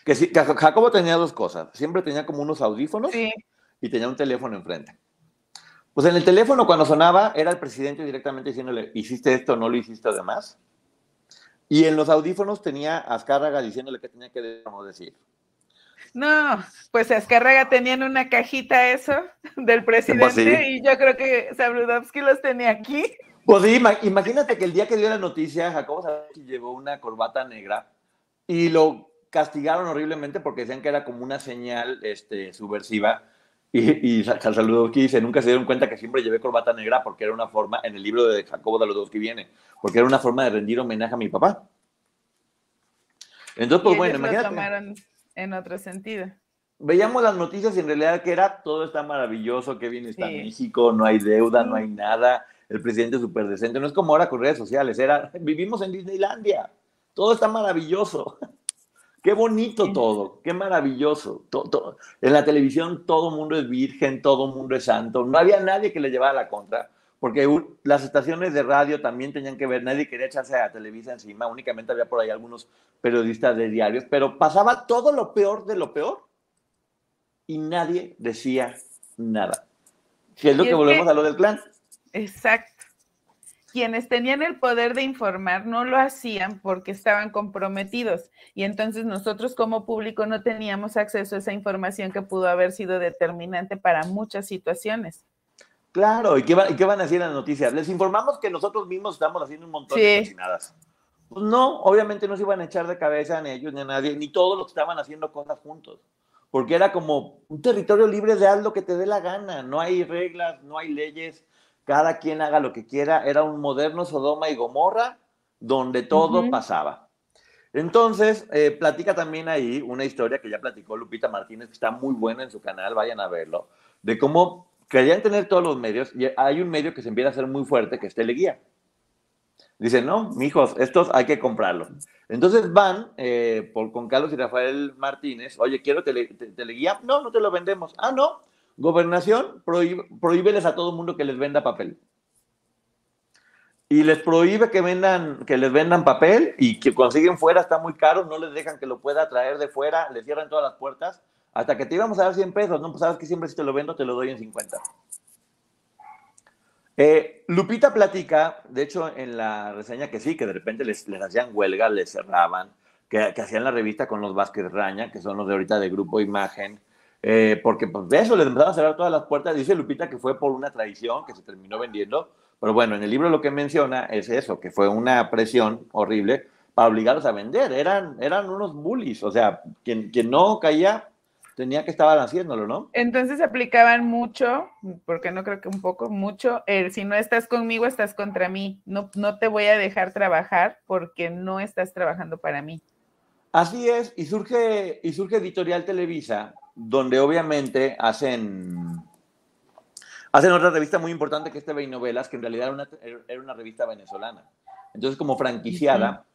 Que, sí, Jacobo tenía dos cosas. Siempre tenía como unos audífonos y tenía un teléfono enfrente. Pues en el teléfono cuando sonaba era el presidente directamente diciéndole, ¿hiciste esto no lo hiciste además? Y en los audífonos tenía a Azcárraga diciéndole qué tenía que decir. No, pues Azcárraga tenía en una cajita eso del presidente y yo creo que Sabludovsky los tenía aquí. Pues sí, imagínate que el día que dio la noticia, Jacobo llevó una corbata negra y lo castigaron horriblemente porque decían que era como una señal este, subversiva. Y, y Saludowski dice, nunca se dieron cuenta que siempre llevé corbata negra porque era una forma, en el libro de Jacobo Saludowski viene, porque era una forma de rendir homenaje a mi papá. Entonces, pues bueno, imagínate. Tomaron en otro sentido. Veíamos las noticias y en realidad que era todo está maravilloso, qué bien está México, no hay deuda, no hay nada, el presidente es súper decente. No es como ahora con redes sociales, era, vivimos en Disneylandia, todo está maravilloso. Qué bonito todo, qué maravilloso. Todo, En la televisión todo mundo es virgen, todo mundo es santo. No había nadie que le llevara la contra, porque las estaciones de radio también tenían que ver, nadie quería echarse a Televisa encima, únicamente había por ahí algunos periodistas de diarios, pero pasaba todo lo peor de lo peor y nadie decía nada. Que es lo que volvemos a lo del clan. Exacto quienes tenían el poder de informar no lo hacían porque estaban comprometidos y entonces nosotros como público no teníamos acceso a esa información que pudo haber sido determinante para muchas situaciones. Claro, ¿y qué, van a decir las noticias? Les informamos que nosotros mismos estamos haciendo un montón de cocinadas. Pues no, obviamente no se iban a echar de cabeza ni ellos ni a nadie, ni todos los que estaban haciendo cosas juntos, porque era como un territorio libre de haz lo que te dé la gana, no hay reglas, no hay leyes, cada quien haga lo que quiera, era un moderno Sodoma y Gomorra donde todo pasaba. Entonces, eh, platica también ahí una historia que ya platicó Lupita Martínez, que está muy buena en su canal, vayan a verlo, de cómo querían tener todos los medios y hay un medio que se empieza a hacer muy fuerte, que es Teleguía. Dicen, no, mijos, estos hay que comprarlos. Entonces van eh, por, con Carlos y Rafael Martínez, oye, quiero Teleguía, no, no te lo vendemos. Ah, no, Gobernación prohíbe, a todo el mundo que les venda papel. Y les prohíbe que vendan, que les vendan papel y que consiguen fuera, está muy caro, no les dejan que lo pueda traer de fuera, les cierran todas las puertas, hasta que te íbamos a dar 100 pesos, ¿no? Pues sabes que siempre si te lo vendo, te lo doy en 50. Eh, Lupita platica, de hecho, en la reseña que sí, que de repente les, hacían huelga, les cerraban, que, hacían la revista con los Vázquez Raña, que son los de ahorita de Grupo Imagen, eh, porque pues, de eso les empezaron a cerrar todas las puertas. Dice Lupita que fue por una tradición que se terminó vendiendo, pero bueno, en el libro lo que menciona es eso, que fue una presión horrible para obligarlos a vender. Eran, eran unos bullies, o sea, quien, quien no caía tenía que estar haciéndolo, ¿no? Entonces aplicaban mucho, porque no creo que un poco, mucho, el si no estás conmigo, estás contra mí. No, no te voy a dejar trabajar porque no estás trabajando para mí. Así es, y surge, y surge Editorial Televisa donde obviamente hacen, hacen otra revista muy importante que es TV y Novelas, que en realidad era una, era una revista venezolana. Entonces, como franquiciada,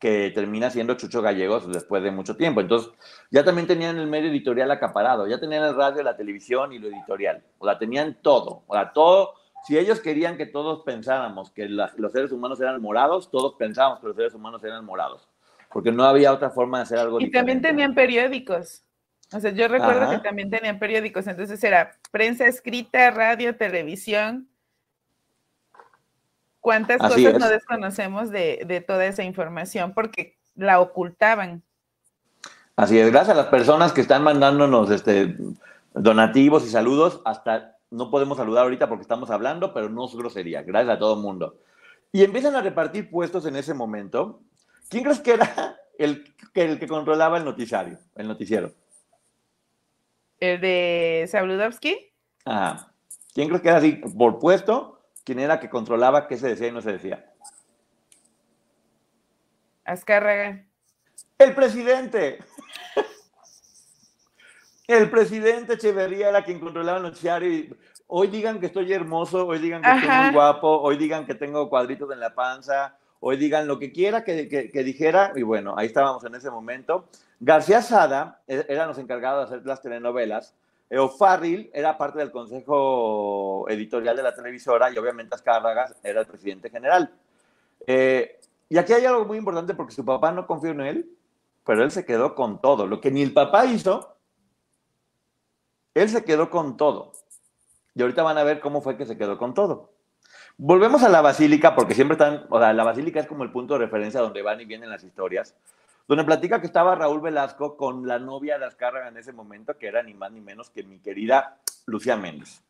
que termina siendo Chucho Gallegos después de mucho tiempo. Entonces, ya también tenían el medio editorial acaparado, ya tenían el radio, la televisión y lo editorial. O sea, tenían todo. O sea, todo. Si ellos querían que todos pensáramos que los seres humanos eran morados, todos pensábamos que los seres humanos eran morados. Porque no había otra forma de hacer algo y también tenían periódicos. O sea, yo recuerdo que también tenían periódicos, entonces era prensa escrita, radio, televisión. ¿Cuántas cosas no desconocemos de, toda esa información? Porque la ocultaban. Así es, gracias a las personas que están mandándonos este, donativos y saludos, hasta no podemos saludar ahorita porque estamos hablando, pero no es grosería, gracias a todo el mundo. Y empiezan a repartir puestos en ese momento. ¿Quién crees que era el, el que controlaba el noticiario, el noticiero? ¿El de Sabludovsky? Ah, ¿Quién crees que era así por puesto? ¿Quién era que controlaba qué se decía y no se decía? Azcárraga. El presidente. El presidente Echeverría era quien controlaba el noticiario y hoy digan que estoy hermoso, hoy digan que estoy muy guapo, hoy digan que tengo cuadritos en la panza, hoy digan lo que quiera que, que dijera y bueno, ahí estábamos en ese momento. García Sada e, era los encargados de hacer las telenovelas. O'Farrill era parte del consejo editorial de la televisora y obviamente Azcárragas era el presidente general. Eh, y aquí hay algo muy importante porque su papá no confió en él, pero él se quedó con todo. Lo que ni el papá hizo, él se quedó con todo. Y ahorita van a ver cómo fue que se quedó con todo. Volvemos a la basílica porque siempre están, o sea, la basílica es como el punto de referencia donde van y vienen las historias donde platica que estaba Raúl Velasco con la novia de Azcárraga en ese momento, que era ni más ni menos que mi querida Lucía Méndez.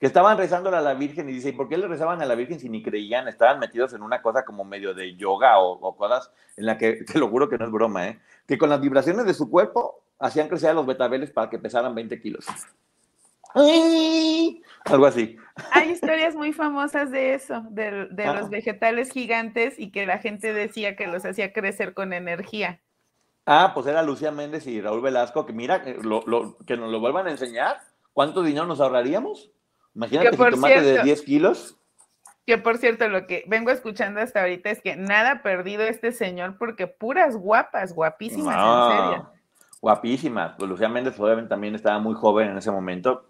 que estaban rezándole a la Virgen y dice, ¿y por qué le rezaban a la Virgen si ni creían? Estaban metidos en una cosa como medio de yoga o, cosas en la que, te lo juro que no es broma, ¿eh? que con las vibraciones de su cuerpo hacían crecer a los betabeles para que pesaran 20 kilos. Algo así. Hay historias muy famosas de eso, de, ah. los vegetales gigantes y que la gente decía que los hacía crecer con energía. Ah, pues era Lucía Méndez y Raúl Velasco, que mira, que nos lo vuelvan a enseñar. ¿Cuánto dinero nos ahorraríamos? Imagínate que tomate de 10 kilos. Que por cierto, lo que vengo escuchando hasta ahorita es que nada perdido este señor, porque puras guapas, guapísimas, en serio. Guapísimas. Pues Lucía Méndez obviamente también estaba muy joven en ese momento.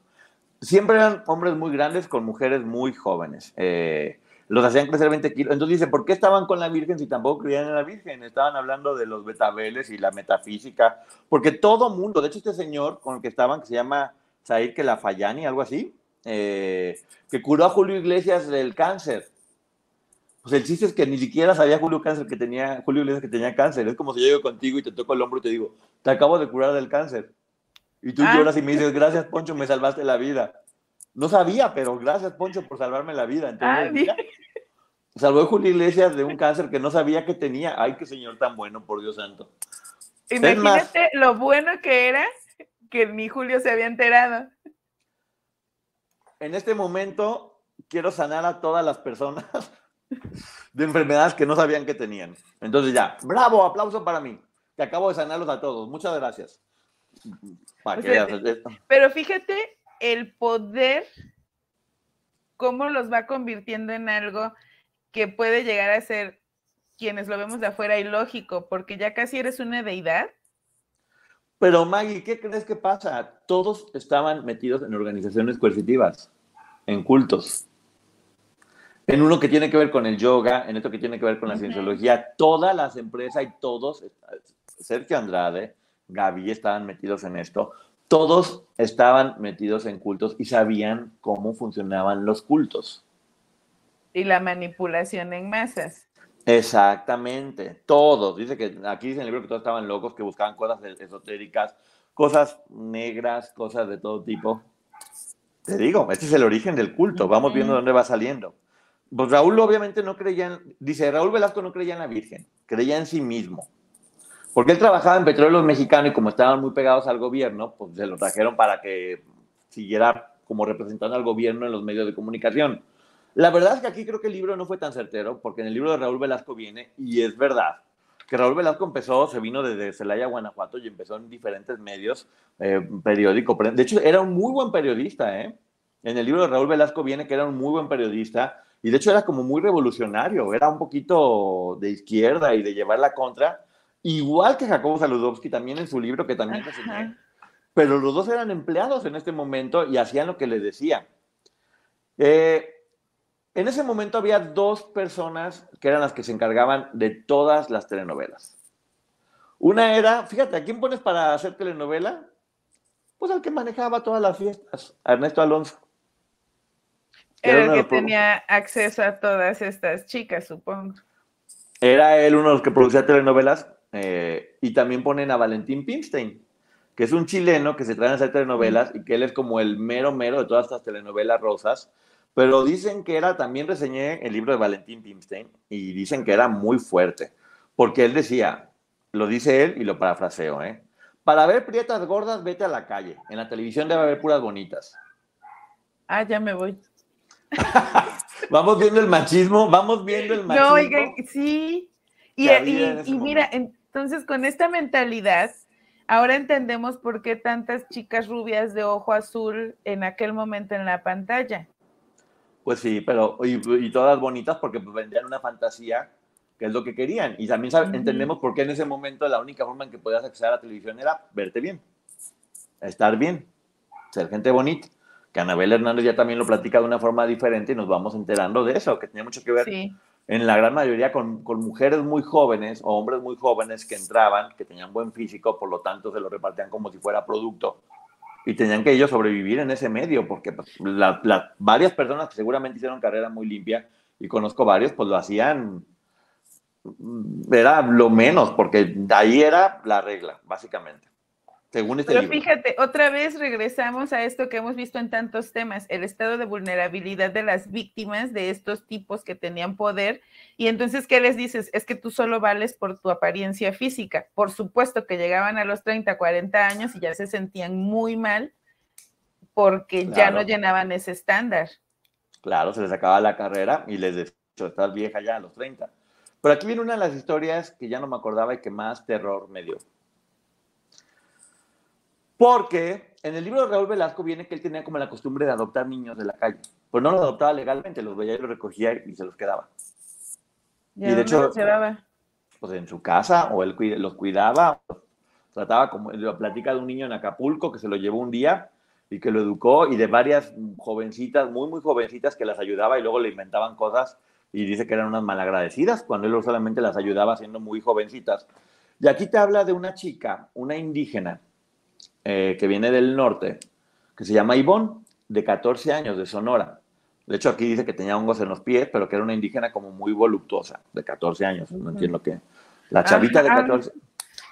Siempre eran hombres muy grandes con mujeres muy jóvenes. Eh, los hacían crecer 20 kilos. Entonces dice, ¿por qué estaban con la Virgen si tampoco creían en la Virgen? Estaban hablando de los betabeles y la metafísica, porque todo mundo, de hecho este señor con el que estaban, que se llama Said Kelafayani, algo así, eh, que curó a Julio Iglesias del cáncer. Pues el chiste es que ni siquiera sabía Julio, cáncer que tenía, Julio Iglesias que tenía cáncer. Es como si yo llego contigo y te toco el hombro y te digo, te acabo de curar del cáncer. Y tú ah. lloras y me dices, gracias Poncho, me salvaste la vida. No sabía, pero gracias Poncho por salvarme la vida. Entonces, ah, salvó a Julio Iglesias de un cáncer que no sabía que tenía. Ay, qué señor tan bueno, por Dios santo. Imagínate lo bueno que era que ni Julio se había enterado en este momento quiero sanar a todas las personas de enfermedades que no sabían que tenían. Entonces ya, bravo, aplauso para mí, que acabo de sanarlos a todos. Muchas gracias. Pero fíjate el poder, cómo los va convirtiendo en algo que puede llegar a ser quienes lo vemos de afuera ilógico, porque ya casi eres una deidad. Pero Maggie, ¿qué crees que pasa? Todos estaban metidos en organizaciones coercitivas en cultos. En uno que tiene que ver con el yoga, en otro que tiene que ver con la cienciología, todas las empresas y todos, Sergio Andrade, Gaby estaban metidos en esto, todos estaban metidos en cultos y sabían cómo funcionaban los cultos. Y la manipulación en masas. Exactamente, todos. Dice que aquí dice en el libro que todos estaban locos, que buscaban cosas esotéricas, cosas negras, cosas de todo tipo. Te digo, este es el origen del culto. Vamos viendo dónde va saliendo. Pues Raúl obviamente no creía, en, dice, Raúl Velasco no creía en la Virgen, creía en sí mismo. Porque él trabajaba en Petróleos Mexicanos y como estaban muy pegados al gobierno, pues se lo trajeron para que siguiera como representando al gobierno en los medios de comunicación. La verdad es que aquí creo que el libro no fue tan certero, porque en el libro de Raúl Velasco viene, y es verdad, que Raúl Velasco empezó, se vino desde Celaya, Guanajuato, y empezó en diferentes medios, eh, periódico. De hecho, era un muy buen periodista, ¿eh? En el libro de Raúl Velasco viene que era un muy buen periodista, y de hecho era como muy revolucionario, era un poquito de izquierda y de llevar la contra, igual que Jacobo Saludowski también en su libro, que también enseñé. Pero los dos eran empleados en este momento y hacían lo que le decía. Eh, en ese momento había dos personas que eran las que se encargaban de todas las telenovelas. Una era, fíjate, ¿a quién pones para hacer telenovela? Pues al que manejaba todas las fiestas, Ernesto Alonso. Era, el que tenía acceso a todas estas chicas, supongo. Era él uno de los que producía telenovelas eh, y también ponen a Valentín Pimstein, que es un chileno que se trae a hacer telenovelas y que él es como el mero mero de todas estas telenovelas rosas pero dicen que era, también reseñé el libro de Valentín Pimstein y dicen que era muy fuerte, porque él decía, lo dice él y lo parafraseo, ¿eh? Para ver prietas gordas, vete a la calle. En la televisión debe haber puras bonitas. Ah, ya me voy. vamos viendo el machismo, vamos viendo el machismo. No, sí. Y, y mira, entonces con esta mentalidad, ahora entendemos por qué tantas chicas rubias de ojo azul en aquel momento en la pantalla. Pues sí, pero y, todas bonitas porque vendían una fantasía que es lo que querían. Y también entendemos por qué en ese momento la única forma en que podías acceder a la televisión era verte bien, estar bien, ser gente bonita. Que Anabel Hernández ya también lo platica de una forma diferente y nos vamos enterando de eso, que tenía mucho que ver en la gran mayoría con, con, mujeres muy jóvenes o hombres muy jóvenes que entraban, que tenían buen físico, por lo tanto se lo repartían como si fuera producto y tenían que ellos sobrevivir en ese medio, porque pues, varias personas que seguramente hicieron carrera muy limpia, y conozco varios, pues lo hacían, mm, era lo menos, porque ahí era la regla, básicamente. Según este Pero fíjate, otra vez regresamos a esto que hemos visto en tantos temas, el estado de vulnerabilidad de las víctimas de estos tipos que tenían poder. Y entonces, ¿qué les dices? Es que tú solo vales por tu apariencia física. Por supuesto que llegaban a los 30, 40 años y ya se sentían muy mal porque ya no llenaban ese estándar. Claro, se les acababa la carrera y les decía, estás vieja ya a los 30. Pero aquí viene una de las historias que ya no me acordaba y que más terror me dio. Porque en el libro de Raúl Velasco viene que él tenía como la costumbre de adoptar niños de la calle. Pues no los adoptaba legalmente, los veía y los recogía y se los quedaba. ¿Y, de hecho, los llevaba? Pues en su casa, o él los cuidaba, trataba como, lo platica de un niño en Acapulco que se lo llevó un día y que lo educó, y de varias jovencitas, muy, muy jovencitas, que las ayudaba y luego le inventaban cosas y dice que eran unas malagradecidas cuando él solamente las ayudaba siendo muy jovencitas. Y aquí te habla de una chica, una indígena, eh, que viene del norte, que se llama Ivonne, de 14 años, de Sonora. De hecho, aquí dice que tenía hongos en los pies, pero que era una indígena como muy voluptuosa, de 14 años. No entiendo qué. La chavita de 14.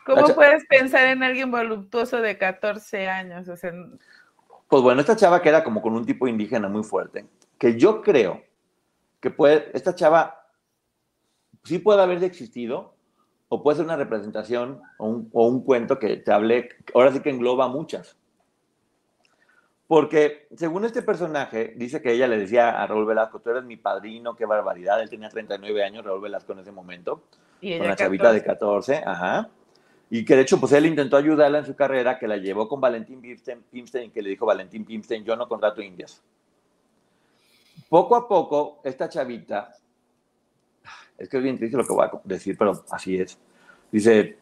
¿Cómo puedes pensar en alguien voluptuoso de 14 años? Pues bueno, esta chava que era como con un tipo indígena muy fuerte, que yo creo que puede, esta chava sí puede haber existido, o puede ser una representación o un, cuento que te hable, ahora sí que engloba muchas. Porque según este personaje, dice que ella le decía a Raúl Velasco, tú eres mi padrino, qué barbaridad. Él tenía 39 años, Raúl Velasco en ese momento, y con una chavita de 14, ajá. Y que de hecho, pues él intentó ayudarla en su carrera, que la llevó con Valentín Pimstein, que le dijo Valentín Pimstein, yo no contrato indias. Poco a poco, esta chavita es que es bien triste lo que voy a decir, pero así es. Dice,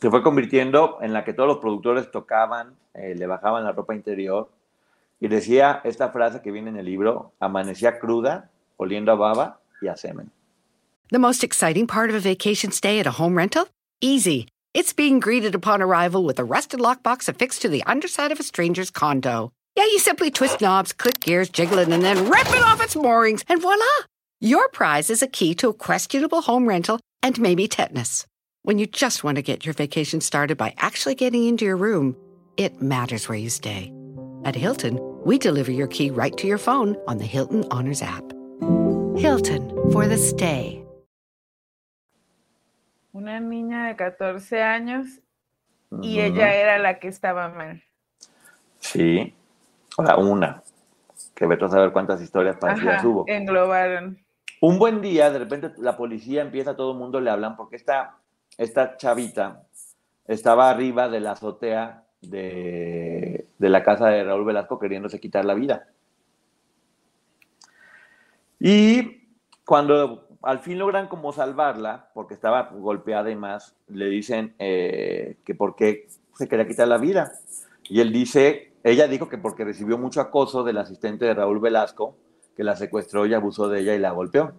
se fue convirtiendo en la que todos los productores tocaban, eh, le bajaban la ropa interior y decía esta frase que viene en el libro, amanecía cruda, oliendo a baba y a semen. The most exciting part of a vacation stay at a home rental? Easy. It's being greeted upon arrival with a rusted lockbox affixed to the underside of a stranger's condo. Yeah, you simply twist knobs, click gears, jiggle it, and then rip it off its moorings, and voila! Your prize is a key to a questionable home rental and maybe tetanus. When you just want to get your vacation started by actually getting into your room, it matters where you stay. At Hilton, we deliver your key right to your phone on the Hilton Honors app. Hilton for the stay. Una niña de 14 años y ella era la que estaba mal. Sí, o sea, una. Que vete a saber cuántas historias parecidas hubo. Englobaron. Un buen día, de repente la policía empieza, todo el mundo le hablan, porque esta, esta chavita estaba arriba de la azotea de, de la casa de Raúl Velasco queriéndose quitar la vida. Y cuando al fin logran como salvarla, porque estaba golpeada y más, le dicen eh, que por qué se quería quitar la vida. Y él dice, ella dijo que porque recibió mucho acoso del asistente de Raúl Velasco, que la secuestró y abusó de ella y la golpeó.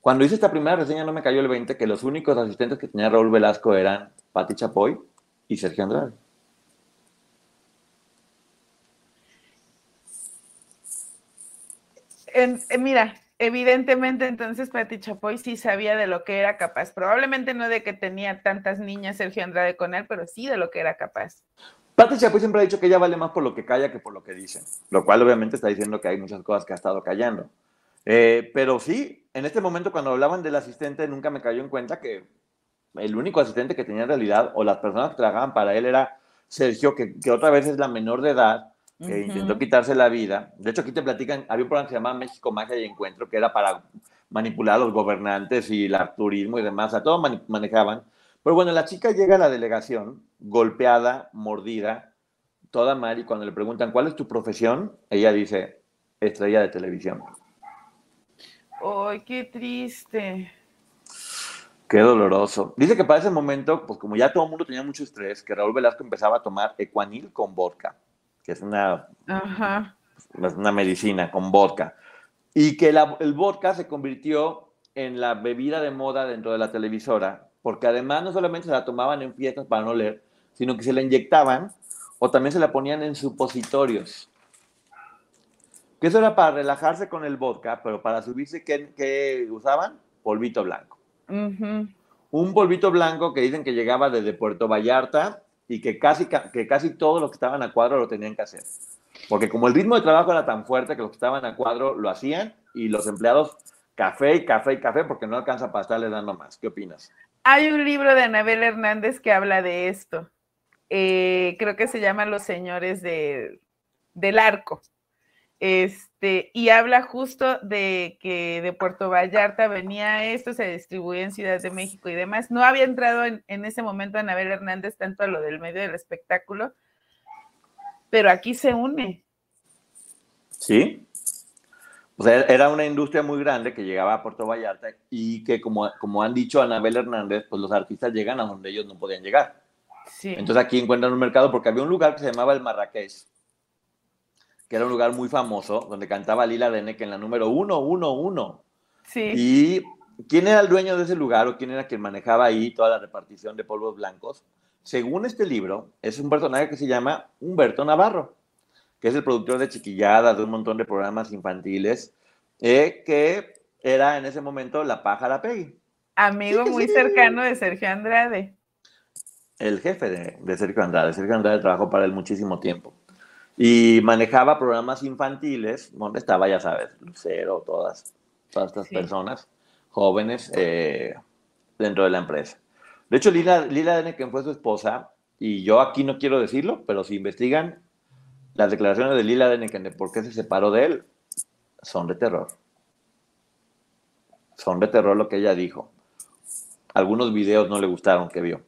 Cuando hice esta primera reseña no me cayó el 20 que los únicos asistentes que tenía Raúl Velasco eran Patti Chapoy y Sergio Andrade. mira, evidentemente entonces Patti Chapoy sí sabía de lo que era capaz. Probablemente no de que tenía tantas niñas Sergio Andrade con él, pero sí de lo que era capaz. Pati Chapoy siempre ha dicho que ella vale más por lo que calla que por lo que dice, lo cual obviamente está diciendo que hay muchas cosas que ha estado callando. Eh, pero sí, en este momento cuando hablaban del asistente nunca me cayó en cuenta que el único asistente que tenía en realidad o las personas que trabajaban para él era Sergio, que, otra vez es la menor de edad, que intentó quitarse la vida. De hecho, aquí te platican, había un programa que se llamaba México Magia y Encuentro, que era para manipular a los gobernantes y el turismo y demás, a todo manejaban. Pero bueno, la chica llega a la delegación golpeada, mordida, toda mal, y cuando le preguntan, ¿cuál es tu profesión? Ella dice, estrella de televisión. ¡Ay, qué triste! Qué doloroso. Dice que para ese momento, pues como ya todo el mundo tenía mucho estrés, que Raúl Velasco empezaba a tomar ecuanil con vodka, que es una, una medicina con vodka, y que el vodka se convirtió en la bebida de moda dentro de la televisora porque además no solamente se la tomaban en fiestas para no leer, sino que se la inyectaban o también se la ponían en supositorios. Que eso era para relajarse con el vodka, pero para subirse, ¿qué, usaban? Polvito blanco. Un polvito blanco que dicen que llegaba desde Puerto Vallarta y que casi, que casi todos los que estaban a cuadro lo tenían que hacer. Porque como el ritmo de trabajo era tan fuerte que los que estaban a cuadro lo hacían y los empleados café y café y café porque no alcanza para estarle dando más. ¿Qué opinas? Hay un libro de Anabel Hernández que habla de esto. Eh, creo que se llama Los Señores de, del Arco. Este, y habla justo de que de Puerto Vallarta venía esto, se distribuía en Ciudad de México y demás. No había entrado en, en ese momento Anabel Hernández tanto a lo del medio del espectáculo, pero aquí se une. Sí. O sea, era una industria muy grande que llegaba a Puerto Vallarta y que, como, como han dicho Anabel Hernández, pues los artistas llegan a donde ellos no podían llegar. Sí. Entonces aquí encuentran un mercado porque había un lugar que se llamaba el Marrakech, que era un lugar muy famoso, donde cantaba Lila Dene, que en la número 111. Sí. Y quién era el dueño de ese lugar o quién era quien manejaba ahí toda la repartición de polvos blancos, según este libro, es un personaje que se llama Humberto Navarro, que es el productor de Chiquilladas, de un montón de programas infantiles, eh, que era en ese momento la pájara Peggy. Amigo muy cercano de Sergio Andrade. El jefe de, de Sergio Andrade. Sergio Andrade trabajó para él muchísimo tiempo y manejaba programas infantiles, donde estaba, ya sabes, Lucero, todas, todas estas personas jóvenes eh, dentro de la empresa. De hecho, Lila, Lila Deneken fue su esposa, y yo aquí no quiero decirlo, pero si investigan las declaraciones de Lila Deneken de por qué se separó de él, son de terror. Son de terror lo que ella dijo. Algunos videos no le gustaron que vio.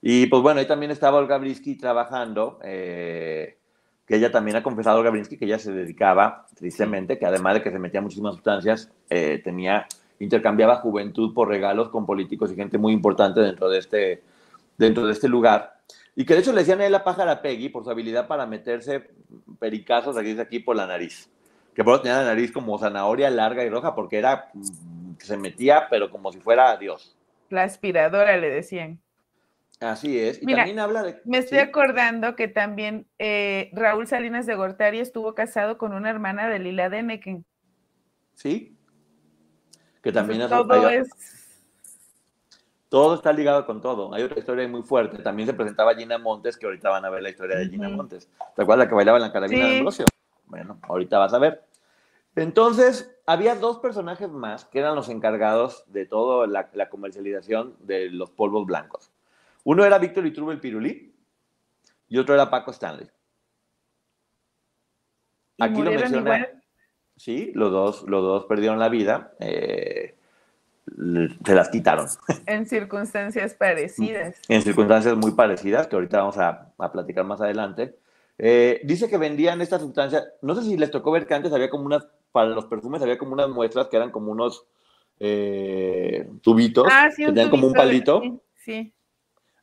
Y pues bueno, ahí también estaba Olga Brisky trabajando. Eh, que ella también ha confesado a Gabrinsky que ella se dedicaba, tristemente, que además de que se metía muchísimas sustancias, eh, tenía, intercambiaba juventud por regalos con políticos y gente muy importante dentro de este, dentro de este lugar. Y que de hecho le decían a él la pájara Peggy por su habilidad para meterse pericazos aquí, aquí por la nariz. Que por eso tenía la nariz como zanahoria larga y roja porque era, mm, se metía, pero como si fuera Dios. La aspiradora le decían. Así es. Y también habla de. Me estoy acordando que también eh, Raúl Salinas de Gortari estuvo casado con una hermana de Lila Deneken. Sí. Que también todo es. Todo está ligado con todo. Hay otra historia muy fuerte. También se presentaba Gina Montes, que ahorita van a ver la historia de Gina Montes. ¿Te acuerdas que bailaba en la carabina de Ambrosio? Bueno, ahorita vas a ver. Entonces, había dos personajes más que eran los encargados de toda la comercialización de los polvos blancos. Uno era Víctor Iturbe el Pirulí y otro era Paco Stanley. Aquí lo menciona. Sí, los dos, los dos perdieron la vida. Eh, se las quitaron. En circunstancias parecidas. En circunstancias muy parecidas, que ahorita vamos a, platicar más adelante. Eh, dice que vendían esta sustancia, no sé si les tocó ver que antes había como unas, para los perfumes había como unas muestras que eran como unos eh, tubitos, ah, que tenían como un palito. sí.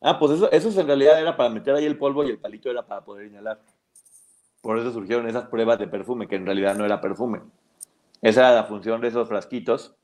Ah, pues eso, eso en realidad era para meter ahí el polvo y el palito era para poder inhalar. Por eso surgieron esas pruebas de perfume, que en realidad no era perfume. Esa era la función de esos frasquitos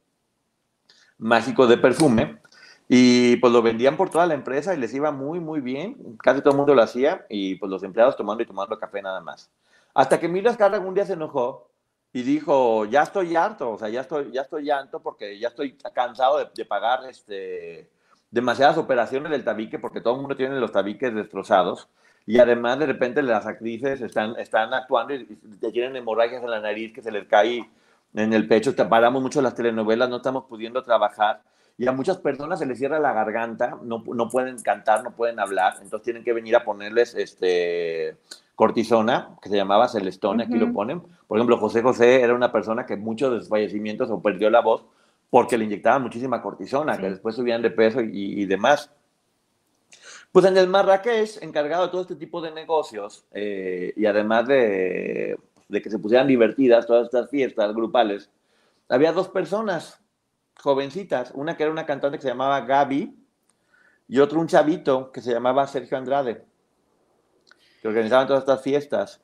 mágicos de perfume. Y pues lo vendían por toda la empresa y les iba muy, muy bien. Casi todo el mundo lo hacía y pues los empleados tomando y tomando café nada más. Hasta que Milas Carra un día se enojó y dijo, ya estoy harto, o sea, ya estoy, ya estoy llanto porque ya estoy cansado de, de pagar este, demasiadas operaciones del tabique porque todo el mundo tiene los tabiques destrozados y además de repente las actrices están, están actuando y, tienen hemorragias en la nariz que se les cae en el pecho, paramos mucho las telenovelas, no estamos pudiendo trabajar y a muchas personas se les cierra la garganta, no, no pueden cantar, no pueden hablar, entonces tienen que venir a ponerles este cortisona, que se llamaba Celestone, aquí lo ponen. Por ejemplo, José José era una persona que muchos de sus fallecimientos o perdió la voz porque le inyectaban muchísima cortisona, que después subían de peso y, demás. Pues en el Marrakech, encargado de todo este tipo de negocios, eh, y además de, de, que se pusieran divertidas todas estas fiestas grupales, había dos personas jovencitas, una que era una cantante que se llamaba Gaby, y otro un chavito que se llamaba Sergio Andrade, que organizaban todas estas fiestas,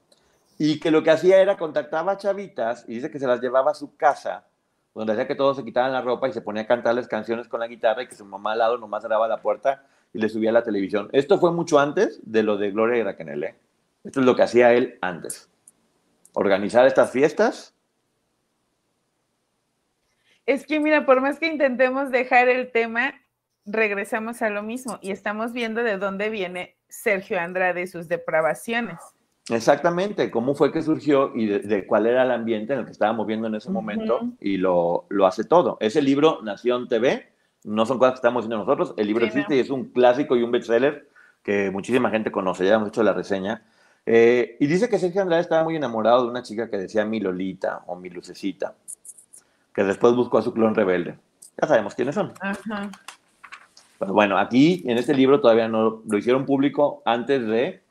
y que lo que hacía era contactaba a chavitas y dice que se las llevaba a su casa donde hacía que todos se quitaran la ropa y se ponía a cantarles canciones con la guitarra y que su mamá al lado nomás cerraba la puerta y le subía a la televisión. Esto fue mucho antes de lo de Gloria y Raquel. ¿eh? Esto es lo que hacía él antes. Organizar estas fiestas. Es que mira, por más que intentemos dejar el tema, regresamos a lo mismo y estamos viendo de dónde viene Sergio Andrade y sus depravaciones. Exactamente, cómo fue que surgió y de, cuál era el ambiente en el que estábamos viendo en ese momento y lo, lo, hace todo. Ese libro, Nación TV, no son cosas que estamos haciendo nosotros, el libro existe y es un clásico y un bestseller que muchísima gente conoce, ya hemos hecho la reseña. Eh, y dice que Sergio Andrade estaba muy enamorado de una chica que decía mi Lolita o mi Lucecita, que después buscó a su clon rebelde. Ya sabemos quiénes son. Pero bueno, aquí en este libro todavía no lo hicieron público antes de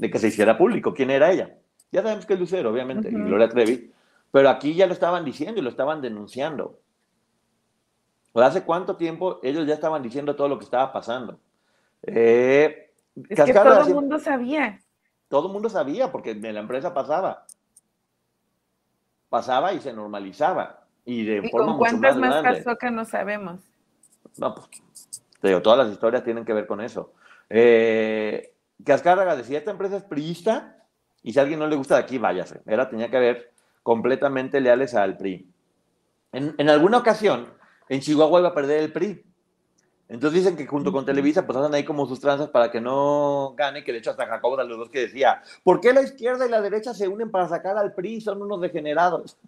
de que se hiciera público quién era ella. Ya sabemos que es Lucero, obviamente, y Gloria Trevi, pero aquí ya lo estaban diciendo y lo estaban denunciando. ¿Hace cuánto tiempo ellos ya estaban diciendo todo lo que estaba pasando? Eh, es que todo el mundo sabía. Todo el mundo sabía, porque en la empresa pasaba. Pasaba y se normalizaba. Y de ¿Y con cuántas más, pasó que no sabemos? No, pues, te digo, todas las historias tienen que ver con eso. Eh, que Azcárraga decía, esta empresa es priista y si a alguien no le gusta de aquí, váyase. Era, tenía que ver completamente leales al PRI. En, alguna ocasión, en Chihuahua iba a perder el PRI. Entonces dicen que junto con Televisa, pues hacen ahí como sus tranzas para que no gane, que de hecho hasta Jacobo de los dos que decía, ¿por qué la izquierda y la derecha se unen para sacar al PRI? Son unos degenerados.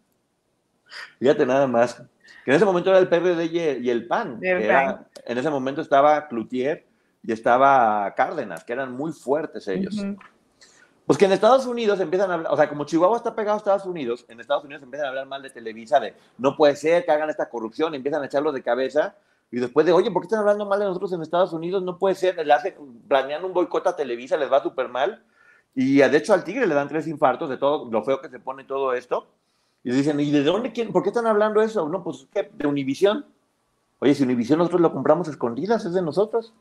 Fíjate nada más. Que en ese momento era el PRD y el, PAN. en ese momento estaba Cloutier y estaba Cárdenas, que eran muy fuertes ellos. Pues que en Estados Unidos empiezan a hablar, o sea, como Chihuahua está pegado a Estados Unidos, en Estados Unidos empiezan a hablar mal de Televisa, de no puede ser que hagan esta corrupción, empiezan a echarlo de cabeza, y después de, oye, ¿por qué están hablando mal de nosotros en Estados Unidos? No puede ser, le hacen, planean un boicot a Televisa, les va súper mal, y de hecho al Tigre le dan tres infartos de todo lo feo que se pone todo esto, y dicen, ¿y de dónde quieren? ¿Por qué están hablando eso? No, pues de Univisión. Oye, si Univisión nosotros lo compramos escondidas, es de nosotros.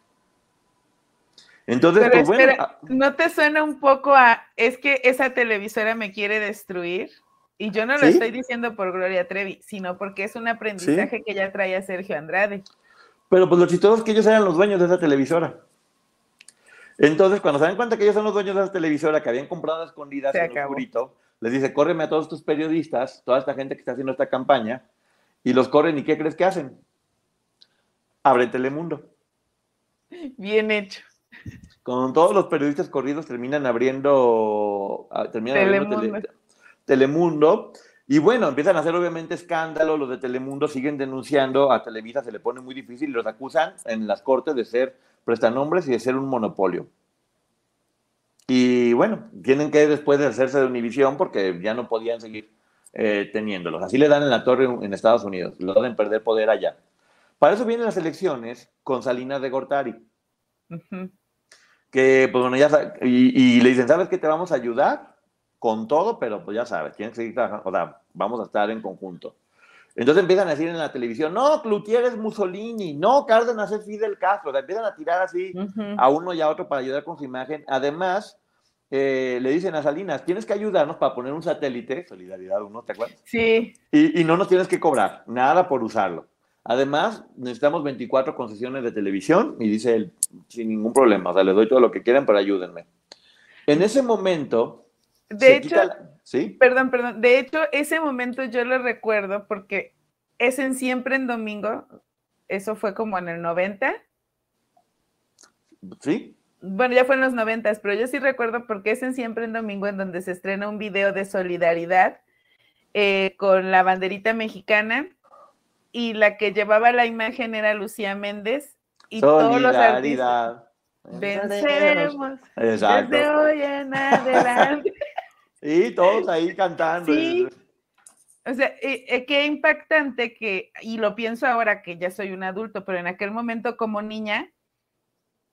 Entonces, pues, bueno, ah, ¿no te suena un poco a, es que esa televisora me quiere destruir? Y yo no lo estoy diciendo por Gloria Trevi, sino porque es un aprendizaje que ya traía Sergio Andrade. Pero pues lo chistoso es que ellos eran los dueños de esa televisora. Entonces, cuando se dan cuenta que ellos son los dueños de esa televisora que habían comprado escondidas en un burrito, les dice, córreme a todos tus periodistas, toda esta gente que está haciendo esta campaña, y los corren, ¿y qué crees que hacen? Abren Telemundo. Bien hecho. Con todos los periodistas corridos terminan abriendo, ah, terminan Telemundo. Y bueno, empiezan a hacer obviamente escándalo, los de Telemundo siguen denunciando, a Televisa se le pone muy difícil y los acusan en las cortes de ser prestanombres y de ser un monopolio. Y bueno, tienen que después de hacerse de Univisión porque ya no podían seguir eh, teniéndolos. Así le dan en la torre en Estados Unidos, lo hacen perder poder allá. Para eso vienen las elecciones con Salinas de Gortari que pues bueno, ya y, y, le dicen, ¿sabes qué? Te vamos a ayudar con todo, pero pues ya sabes, tienes que seguir trabajando, o sea, vamos a estar en conjunto. Entonces empiezan a decir en la televisión, no, Cloutier es Mussolini, no, Cárdenas es Fidel Castro, o sea, empiezan a tirar así a uno y a otro para ayudar con su imagen. Además, eh, le dicen a Salinas, tienes que ayudarnos para poner un satélite, Solidaridad uno, ¿te acuerdas? Sí. Y, y no nos tienes que cobrar, nada por usarlo. Además, necesitamos 24 concesiones de televisión y dice él, sin ningún problema, o sea, les doy todo lo que quieran, pero ayúdenme. En ese momento... De hecho, ¿sí? perdón, perdón, de hecho, ese momento yo lo recuerdo porque es en Siempre en Domingo, eso fue como en el 90. Sí. Bueno, ya fue en los 90, pero yo sí recuerdo porque es en Siempre en Domingo en donde se estrena un video de solidaridad eh, con la banderita mexicana y la que llevaba la imagen era Lucía Méndez y todos los artistas venceremos desde hoy en adelante. Y todos ahí cantando. Sí. O sea, eh, eh, qué impactante que, y lo pienso ahora que ya soy un adulto, pero en aquel momento como niña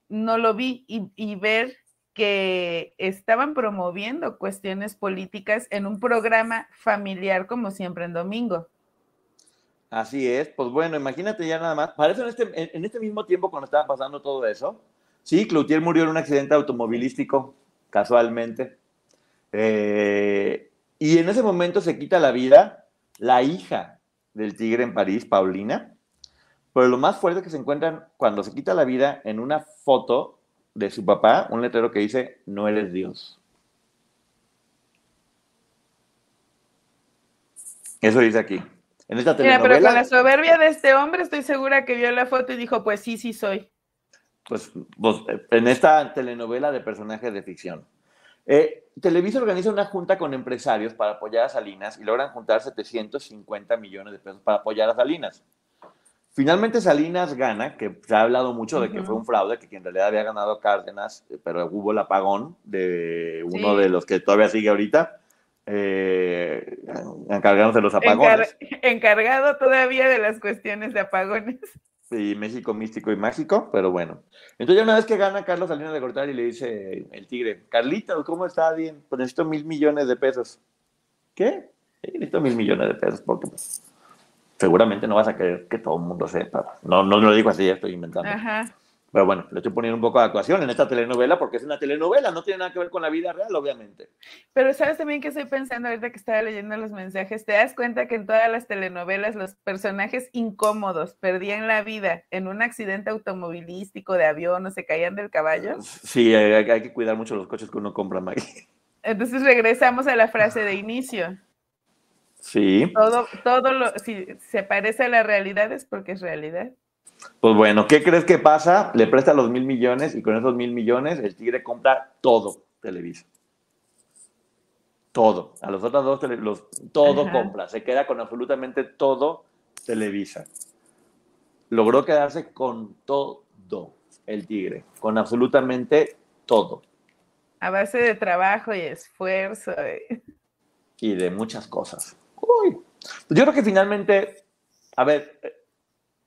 no lo vi y, y ver que estaban promoviendo cuestiones políticas en un programa familiar como siempre en domingo. Así es, pues bueno, imagínate ya nada más. Para eso en este, en este mismo tiempo cuando estaba pasando todo eso, sí, Cloutier murió en un accidente automovilístico, casualmente. Eh, y en ese momento se quita la vida la hija del tigre en París, Paulina. Pero lo más fuerte que se encuentran cuando se quita la vida en una foto de su papá, un letrero que dice, no eres Dios. Eso dice aquí en esta telenovela. Mira, pero con la soberbia de este hombre estoy segura que vio la foto y dijo, pues sí, sí soy. pues, pues, en esta telenovela de personajes de ficción. Eh, Televisa organiza una junta con empresarios para apoyar a Salinas y logran juntar 750 millones de pesos para apoyar a Salinas. Finalmente Salinas gana, que se ha hablado mucho de que fue un fraude, que en realidad había ganado Cárdenas, pero hubo el apagón de uno de los que todavía sigue ahorita, eh, encargándose de los apagones. encargado todavía de las cuestiones de apagones. Y México místico y mágico, pero bueno. Entonces, una vez que gana Carlos Salinas de Gortari, le dice el tigre, Carlito, ¿cómo está? Bien, pues necesito mil millones de pesos. ¿Qué? necesito mil millones de pesos, porque pues, seguramente no vas a querer que todo el mundo sepa. No, no lo digo así, ya estoy inventando. Ajá. Pero bueno, le estoy poniendo un poco de actuación en esta telenovela porque es una telenovela, no tiene nada que ver con la vida real, obviamente. Pero sabes también que estoy pensando ahorita que estaba leyendo los mensajes, te das cuenta que en todas las telenovelas los personajes incómodos perdían la vida en un accidente automovilístico de avión o se caían del caballo. Sí, hay, que cuidar mucho los coches que uno compra, Maggie. Entonces regresamos a la frase de inicio. Sí. Todo, todo lo, si se parece a la realidad es porque es realidad. Pues bueno, ¿qué crees que pasa? Le presta los mil millones y con esos mil millones el Tigre compra todo Televisa. Todo. A los otros dos, los, todo compra. Se queda con absolutamente todo Televisa. Logró quedarse con todo el Tigre, con absolutamente todo. A base de trabajo y esfuerzo. Eh. Y de muchas cosas. Uy. Yo creo que finalmente, a ver,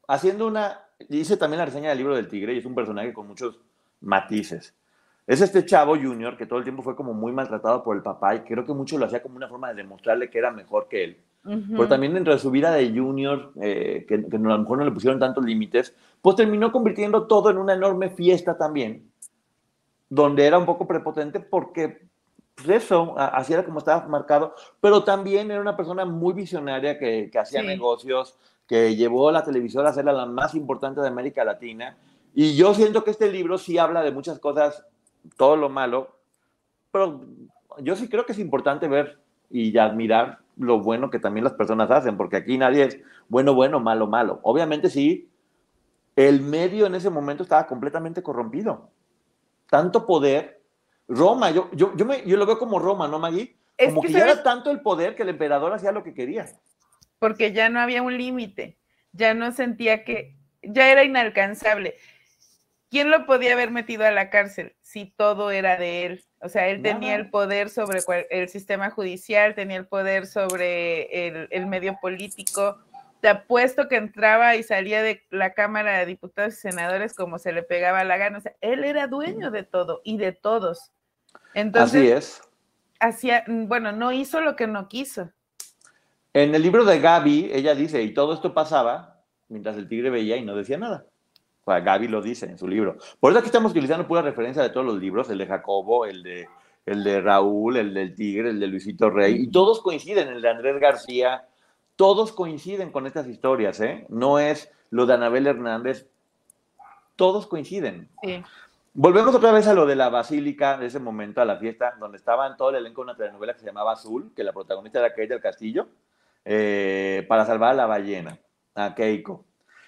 haciendo una, dice también la reseña del libro del tigre y es un personaje con muchos matices. Es este chavo junior que todo el tiempo fue como muy maltratado por el papá y creo que mucho lo hacía como una forma de demostrarle que era mejor que él. Pero también dentro de su vida de junior, eh, que, a lo mejor no le pusieron tantos límites, pues terminó convirtiendo todo en una enorme fiesta también, donde era un poco prepotente porque pues eso, así era como estaba marcado, pero también era una persona muy visionaria que, que hacía negocios, que llevó la televisión a ser la más importante de América Latina. Y yo siento que este libro sí habla de muchas cosas, todo lo malo, pero yo sí creo que es importante ver y admirar lo bueno que también las personas hacen, porque aquí nadie es bueno, bueno, malo, malo. Obviamente sí, el medio en ese momento estaba completamente corrompido. Tanto poder. Roma, yo, yo, yo, me, yo lo veo como Roma, ¿no, Maggie? Como que, ya era tanto el poder que el emperador hacía lo que quería porque ya no había un límite, ya no sentía que, ya era inalcanzable. ¿Quién lo podía haber metido a la cárcel si todo era de él? O sea, él tenía el poder sobre el sistema judicial, tenía el poder sobre el, medio político. Te apuesto que entraba y salía de la Cámara de Diputados y Senadores como se le pegaba la gana. O sea, él era dueño de todo y de todos. Entonces, Así es. Hacía, bueno, no hizo lo que no quiso. En el libro de Gaby, ella dice, y todo esto pasaba mientras el tigre veía y no decía nada. O sea, Gaby lo dice en su libro. Por eso aquí estamos utilizando pura referencia de todos los libros, el de Jacobo, el de, el de Raúl, el del tigre, el de Luisito Rey, y todos coinciden, el de Andrés García, todos coinciden con estas historias, ¿eh? No es lo de Anabel Hernández, todos coinciden. Volvemos otra vez a lo de la basílica, de ese momento, a la fiesta, donde estaban todo el elenco de una telenovela que se llamaba Azul, que la protagonista era Kate del Castillo, eh, para salvar a la ballena, a Keiko.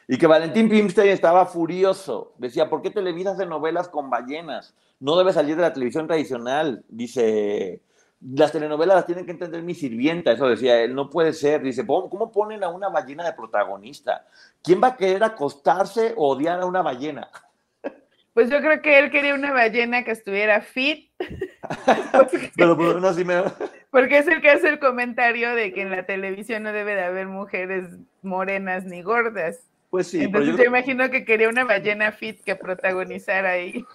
Y que Valentín Pimstein estaba furioso. Decía, ¿por qué Televisa hace novelas con ballenas? No debe salir de la televisión tradicional. Dice, las telenovelas las tienen que entender mi sirvienta. Eso decía él, no puede ser. Dice, ¿cómo ponen a una ballena de protagonista? ¿Quién va a querer acostarse o odiar a una ballena? Pues yo creo que él quería una ballena que estuviera fit. Pero por no, sí me... Porque es el que hace el comentario de que en la televisión no debe de haber mujeres morenas ni gordas. Pues sí. Entonces yo, imagino que quería una ballena fit que protagonizara ahí.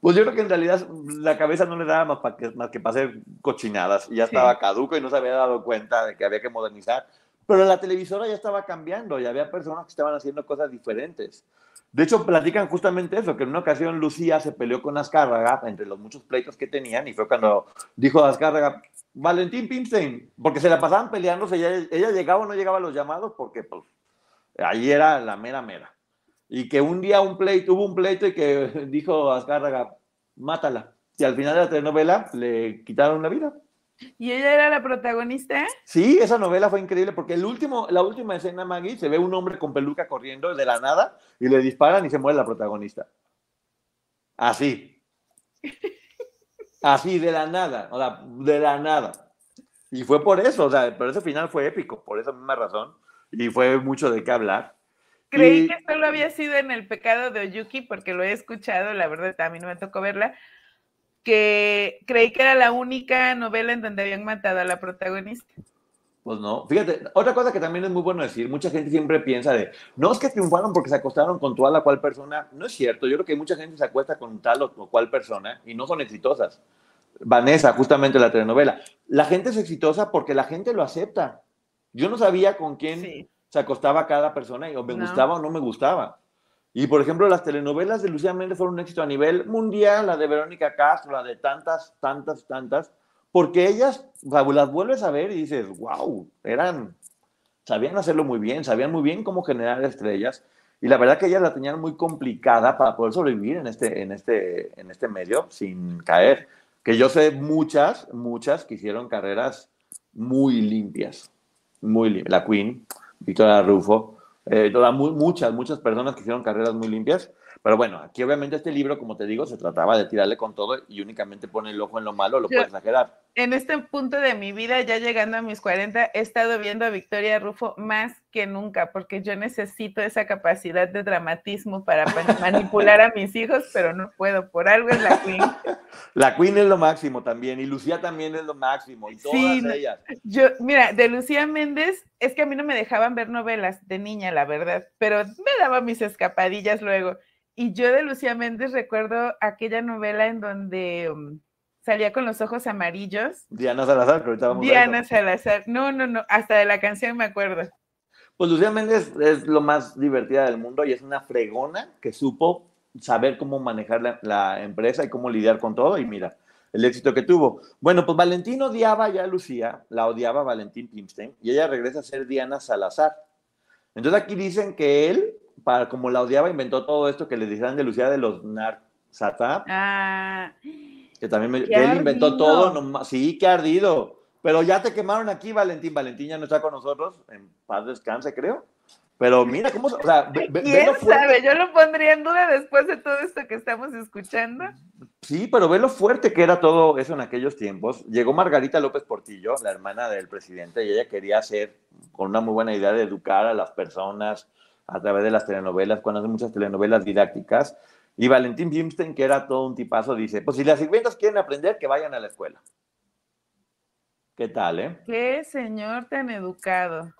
Pues yo creo que en realidad la cabeza no le daba más, para que, más que para hacer cochinadas. Y ya estaba caduco y no se había dado cuenta de que había que modernizar. Pero la televisora ya estaba cambiando y había personas que estaban haciendo cosas diferentes. De hecho, platican justamente eso, que en una ocasión Lucía se peleó con Azcárraga entre los muchos pleitos que tenían y fue cuando dijo Azcárraga, Valentín Pimstein, porque se la pasaban peleándose, ella, ella llegaba o no llegaba a los llamados porque pues ahí era la mera mera. Y que un día un pleito, hubo un pleito y que dijo Azcárraga, mátala. Y al final de la telenovela le quitaron la vida. ¿Y ella era la protagonista? Sí, esa novela fue increíble porque el último, la última escena, Maggie, se ve un hombre con peluca corriendo de la nada y le disparan y se muere la protagonista. Así. Así, de la nada, o sea, de la nada. Y fue por eso, o sea, pero ese final fue épico, por esa misma razón, y fue mucho de qué hablar. Creí Y- que solo había sido en El pecado de Oyuki, porque lo he escuchado, la verdad, a mí no me tocó verla, que creí que era la única novela en donde habían matado a la protagonista. Pues no. Fíjate, otra cosa que también es muy bueno decir, mucha gente siempre piensa de, no es que triunfaron porque se acostaron con toda la cual persona. No es cierto, yo creo que mucha gente se acuesta con tal o cual persona y no son exitosas. Vanessa, justamente la telenovela. La gente es exitosa porque la gente lo acepta. Yo no sabía con quién Sí. se acostaba cada persona y o me No. gustaba o no me gustaba. Y por ejemplo, las telenovelas de Lucía Méndez fueron un éxito a nivel mundial, la de Verónica Castro, la de tantas, tantas, tantas, porque ellas las vuelves a ver y dices, wow, eran, sabían hacerlo muy bien, sabían muy bien cómo generar estrellas. Y la verdad que ellas la tenían muy complicada para poder sobrevivir en este, en este, en este medio sin caer. Que yo sé muchas, muchas que hicieron carreras muy limpias, muy. La Queen, Victoria Rufo, eh, muchas, muchas personas que hicieron carreras muy limpias. Pero bueno, aquí obviamente este libro, como te digo, se trataba de tirarle con todo y únicamente pone el ojo en lo malo, lo Yo- puede exagerar. En este punto de mi vida, ya llegando a mis 40, he estado viendo a Victoria Rufo más que nunca, porque yo necesito esa capacidad de dramatismo para pa- manipular a mis hijos, pero no puedo, por algo es la Queen. La Queen es lo máximo también, y Lucía también es lo máximo, y todas Sí, ellas. Yo, mira, de Lucía Méndez, es que a mí no me dejaban ver novelas de niña, la verdad, pero me daba mis escapadillas luego. Y yo de Lucía Méndez recuerdo aquella novela en donde um, salía con los ojos amarillos. Diana Salazar, que ahorita vamos a Diana. Salazar. No, no, no, hasta de la canción me acuerdo. Pues Lucía Méndez es lo más divertida del mundo y es una fregona que supo saber cómo manejar la, la empresa y cómo lidiar con todo. Y mira, el éxito que tuvo. Bueno, pues Valentín odiaba ya a Lucía, la odiaba Valentín Pimstein, y ella regresa a ser Diana Salazar. Entonces aquí dicen que él, para, como la odiaba, inventó todo esto que le decían de Lucía de los Narsatap, Ah, que también me- ¡Qué que él inventó todo. nomás- sí, qué ardido. Pero ya te quemaron aquí, Valentín. Valentín ya no está con nosotros. En paz descanse, creo. Pero mira cómo. O sea, ve, ve- ¿quién sabe? Yo lo pondría en duda después de todo esto que estamos escuchando. Sí, pero ve lo fuerte que era todo eso en aquellos tiempos. Llegó Margarita López Portillo, la hermana del presidente, y ella quería hacer, con una muy buena idea, de educar a las personas a través de las telenovelas, cuando hace muchas telenovelas didácticas. Y Valentín Pimstein, que era todo un tipazo, dice: Pues si las sirvientas quieren aprender, que vayan a la escuela. ¿Qué tal, eh? Qué señor tan educado.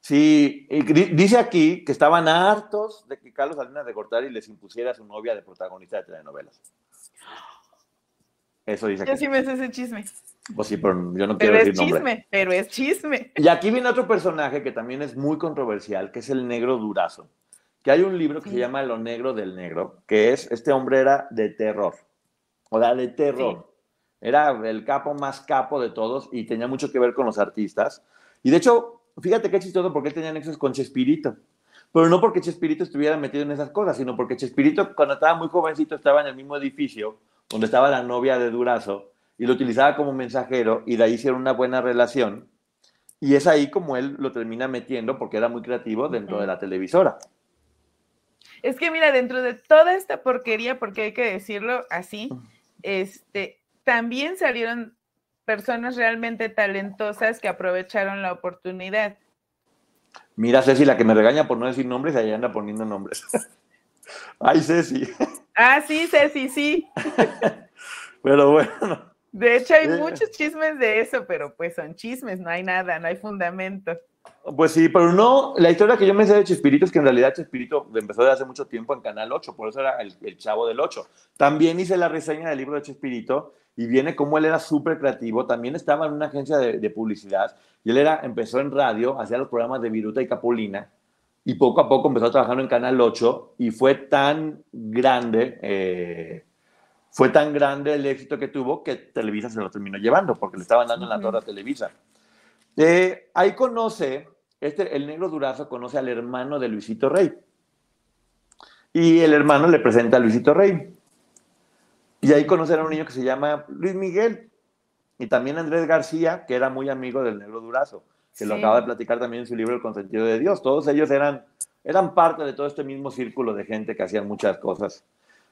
Sí, y di- dice aquí que estaban hartos de que Carlos Salinas de Gortari les impusiera a su novia de protagonista de telenovelas. Eso dice Yo aquí. sí me sé ese chisme. Pues sí, pero yo no Pero quiero es decir nombre. chisme, pero es chisme. Y aquí viene otro personaje que también es muy controversial, que es el negro Durazo. Que hay un libro que se llama Lo Negro del Negro, que es, este hombre era de terror. O sea, de terror. Era el capo más capo de todos y tenía mucho que ver con los artistas. Y de hecho, fíjate qué chistoso porque él tenía nexos con Chespirito. Pero no porque Chespirito estuviera metido en esas cosas, sino porque Chespirito, cuando estaba muy jovencito, estaba en el mismo edificio donde estaba la novia de Durazo y lo utilizaba como mensajero y de ahí hicieron una buena relación. Y es ahí como él lo termina metiendo porque era muy creativo dentro de la televisora. Es que mira, dentro de toda esta porquería, porque hay que decirlo así, este, también salieron personas realmente talentosas que aprovecharon la oportunidad. Mira, Ceci, la que me regaña por no decir nombres, ahí anda poniendo nombres. Ay, Ceci. Ah, sí, Ceci, sí. Pero bueno. De hecho, hay Eh. muchos chismes de eso, pero pues son chismes, no hay nada, no hay fundamento. Pues sí, pero no, la historia que yo me sé de Chespirito es que en realidad Chespirito empezó de hace mucho tiempo en Canal 8, por eso era el, el chavo del 8. También hice la reseña del libro de Chespirito y viene cómo él era súper creativo, también estaba en una agencia de, de publicidad y él era, empezó en radio, hacía los programas de Viruta y Capulina y poco a poco empezó trabajando en Canal 8 y fue tan grande, eh, fue tan grande el éxito que tuvo que Televisa se lo terminó llevando porque le estaban dando en la torre a Televisa. Eh, ahí conoce, este, el negro Durazo conoce al hermano de Luisito Rey. Y el hermano le presenta a Luisito Rey. Y ahí conoce a un niño que se llama Luis Miguel. Y también Andrés García, que era muy amigo del negro Durazo, que lo acaba de platicar también en su libro El consentido de Dios. Todos ellos eran, eran parte de todo este mismo círculo de gente que hacían muchas cosas.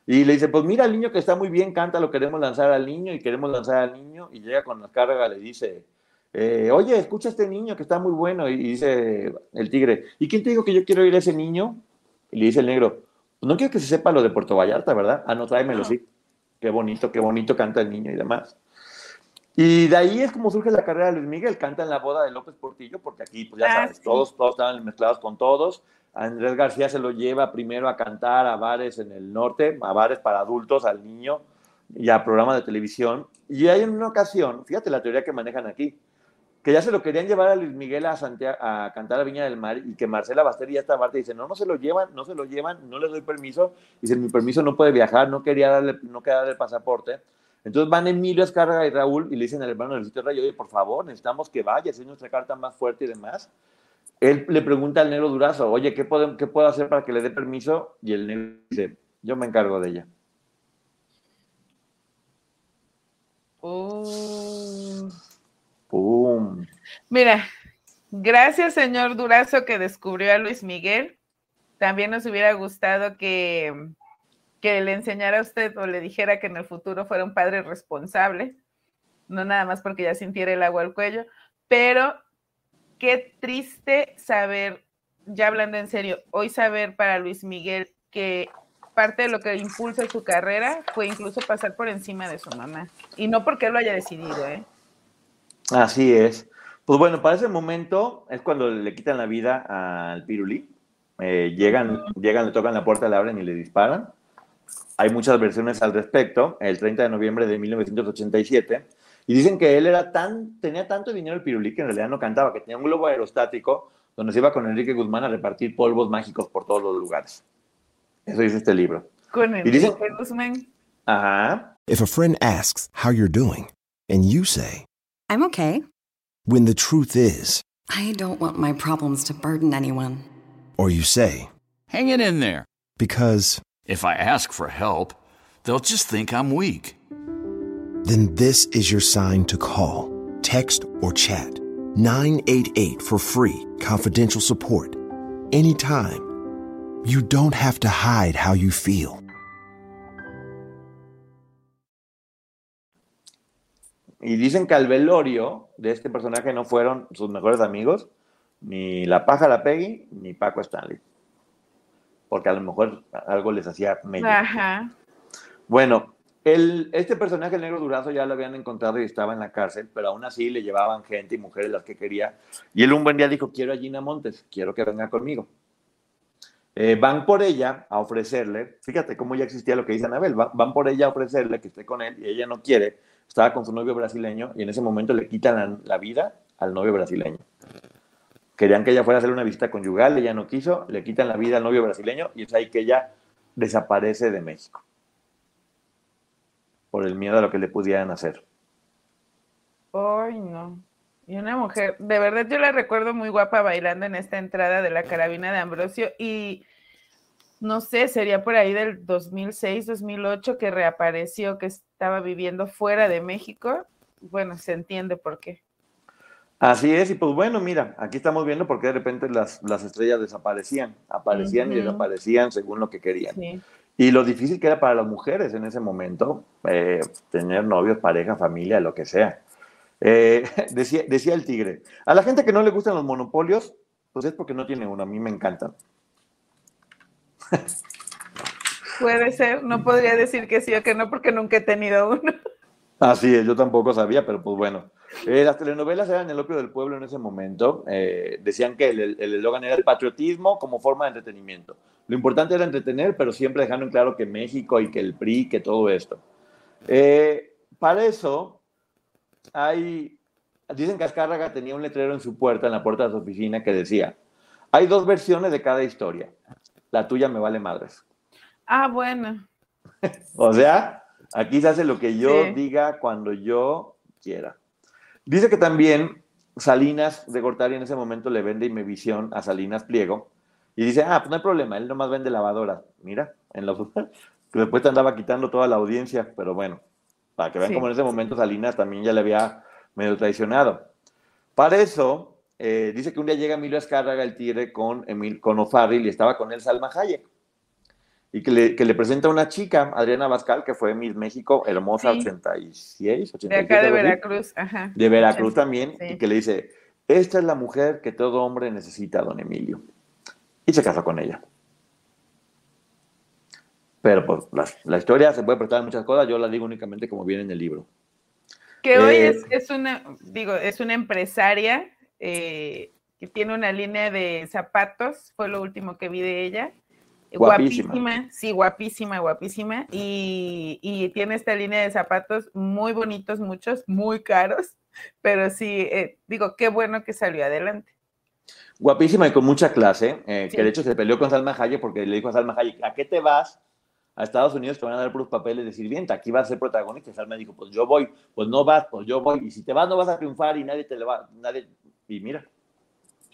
Y le dice, pues mira al niño que está muy bien, canta, lo queremos lanzar al niño y queremos lanzar al niño. Y llega con la carga, le dice, eh, oye, escucha a este niño que está muy bueno. Y, dice el tigre, ¿y quién te dijo que yo quiero ir a ese niño? Y le dice el negro, pues no quiero que se sepa lo de Puerto Vallarta, ¿verdad? Ah, no, tráemelo, sí. Qué bonito, qué bonito canta el niño y demás. Y de ahí es como surge la carrera de Luis Miguel, canta en la boda de López Portillo, porque aquí, pues ya ah, sabes, todos, todos estaban mezclados con todos. Andrés García se lo lleva primero a cantar a bares en el norte, a bares para adultos, al niño y a programas de televisión. Y hay una ocasión, fíjate la teoría que manejan aquí, que ya se lo querían llevar a Luis Miguel a, Santiago, a cantar a Viña del Mar y que Marcela Baster ya esta parte dice, no, no se lo llevan, no se lo llevan, no les doy permiso. Dice, mi permiso no puede viajar, no quería darle, no quería darle el pasaporte. Entonces van Emilio Escarga y Raúl y le dicen al hermano del sitio Rayo, oye, por favor, necesitamos que vaya, es nuestra carta más fuerte y demás. Él le pregunta al negro Durazo, oye, ¿qué puedo, ¿qué puedo hacer para que le dé permiso? Y el negro dice, yo me encargo de ella. Oh. Mira, gracias señor Durazo que descubrió a Luis Miguel. También nos hubiera gustado que que le enseñara a usted o le dijera que en el futuro fuera un padre responsable, no nada más porque ya sintiera el agua al cuello, pero qué triste saber, ya hablando en serio, hoy saber para Luis Miguel que parte de lo que impulsa su carrera fue incluso pasar por encima de su mamá. Y no porque lo haya decidido, ¿eh? Así es. Pues bueno, para ese momento es cuando le quitan la vida al Pirulí. Eh, llegan, llegan, le tocan la puerta, le abren y le disparan. Hay muchas versiones al respecto, el 30 de noviembre de 1987, y dicen que él era tan, tenía tanto dinero el pirulí que en realidad no cantaba, que tenía un globo aerostático donde se iba con Enrique Guzmán a repartir polvos mágicos por todos los lugares. Eso dice este libro. Con Enrique Guzmán. Ajá. If a friend asks how you're doing, and you say, I'm okay. When the truth is, I don't want my problems to burden anyone. Or you say, Hang it in there. Because if I ask for help, they'll just think I'm weak. Then this is your sign to call, text, or chat 988 for free, confidential support. Anytime. You don't have to hide how you feel. Y dicen que al velorio de este personaje no fueron sus mejores amigos, ni la paja la Peggy, ni Paco Stanley. porque a lo mejor algo les hacía medio. Bueno, el, este personaje, el negro Durazo, ya lo habían encontrado y estaba en la cárcel, pero aún así le llevaban gente y mujeres las que quería. Y él un buen día dijo, quiero a Gina Montes, quiero que venga conmigo. Eh, van por ella a ofrecerle, fíjate cómo ya existía lo que dice Anabel, van, por ella a ofrecerle que esté con él y ella no quiere, estaba con su novio brasileño y en ese momento le quitan la vida al novio brasileño. Querían que ella fuera a hacer una visita conyugal, ella no quiso, le quitan la vida al novio brasileño y es ahí que ella desaparece de México. Por el miedo a lo que le pudieran hacer. Ay, no. Y una mujer, de verdad yo la recuerdo muy guapa bailando en esta entrada de la carabina de Ambrosio y no sé, sería por ahí del 2006, 2008 que reapareció, que estaba viviendo fuera de México. Bueno, se entiende por qué. Así es, y pues bueno, mira, aquí estamos viendo por qué de repente las, las estrellas desaparecían, aparecían y desaparecían según lo que querían. Y lo difícil que era para las mujeres en ese momento, eh, tener novios, pareja, familia, lo que sea. Eh, decía, decía el tigre, a la gente que no le gustan los monopolios, pues es porque no tiene uno, a mí me encantan. Puede ser, no podría decir que sí o que no porque nunca he tenido uno. Así es, yo tampoco sabía, pero pues bueno. Eh, las telenovelas eran el opio del pueblo en ese momento. Eh, decían que el eslogan era el patriotismo como forma de entretenimiento. Lo importante era entretener, pero siempre dejando en claro que México y que el PRI, que todo esto. Eh, para eso, hay, dicen que Azcárraga tenía un letrero en su puerta, en la puerta de su oficina, que decía, hay dos versiones de cada historia. La tuya me vale madres. Ah, bueno. o sea, aquí se hace lo que yo diga cuando yo quiera. Dice que también Salinas de Gortari en ese momento le vende Imevisión a Salinas Pliego y dice, ah, pues no hay problema, él nomás vende lavadoras. Mira, en la que después te andaba quitando toda la audiencia, pero bueno, para que vean cómo en ese momento Salinas también ya le había medio traicionado. Para eso, eh, dice que un día llega Emilio Azcárraga, el tigre, con, Emil, con O'Farrill y estaba con él Salma Hayek. Y que le, que le presenta a una chica, Adriana Bascal, que fue Miss México, hermosa, 86, 87. De acá de Veracruz, ajá. De Veracruz también, Sí. y que le dice, esta es la mujer que todo hombre necesita, don Emilio. Y se casó con ella. Pero pues la, la historia se puede prestar muchas cosas, yo la digo únicamente como viene en el libro. Que hoy Eh, es, es una, digo, es una empresaria eh, que tiene una línea de zapatos, fue lo último que vi de ella. Guapísima. Guapísima, sí, guapísima, guapísima. Y, y tiene esta línea de zapatos muy bonitos, muchos, muy caros, pero sí, eh, digo, qué bueno que salió adelante. Guapísima y con mucha clase, eh, Sí. que de hecho se peleó con Salma Hayek porque le dijo a Salma Hayek, ¿a qué te vas? A Estados Unidos te van a dar puros papeles de sirvienta, aquí vas a ser protagonista. Y Salma dijo, pues yo voy, pues no vas, pues yo voy. Y si te vas no vas a triunfar y nadie te le va, nadie... Y mira,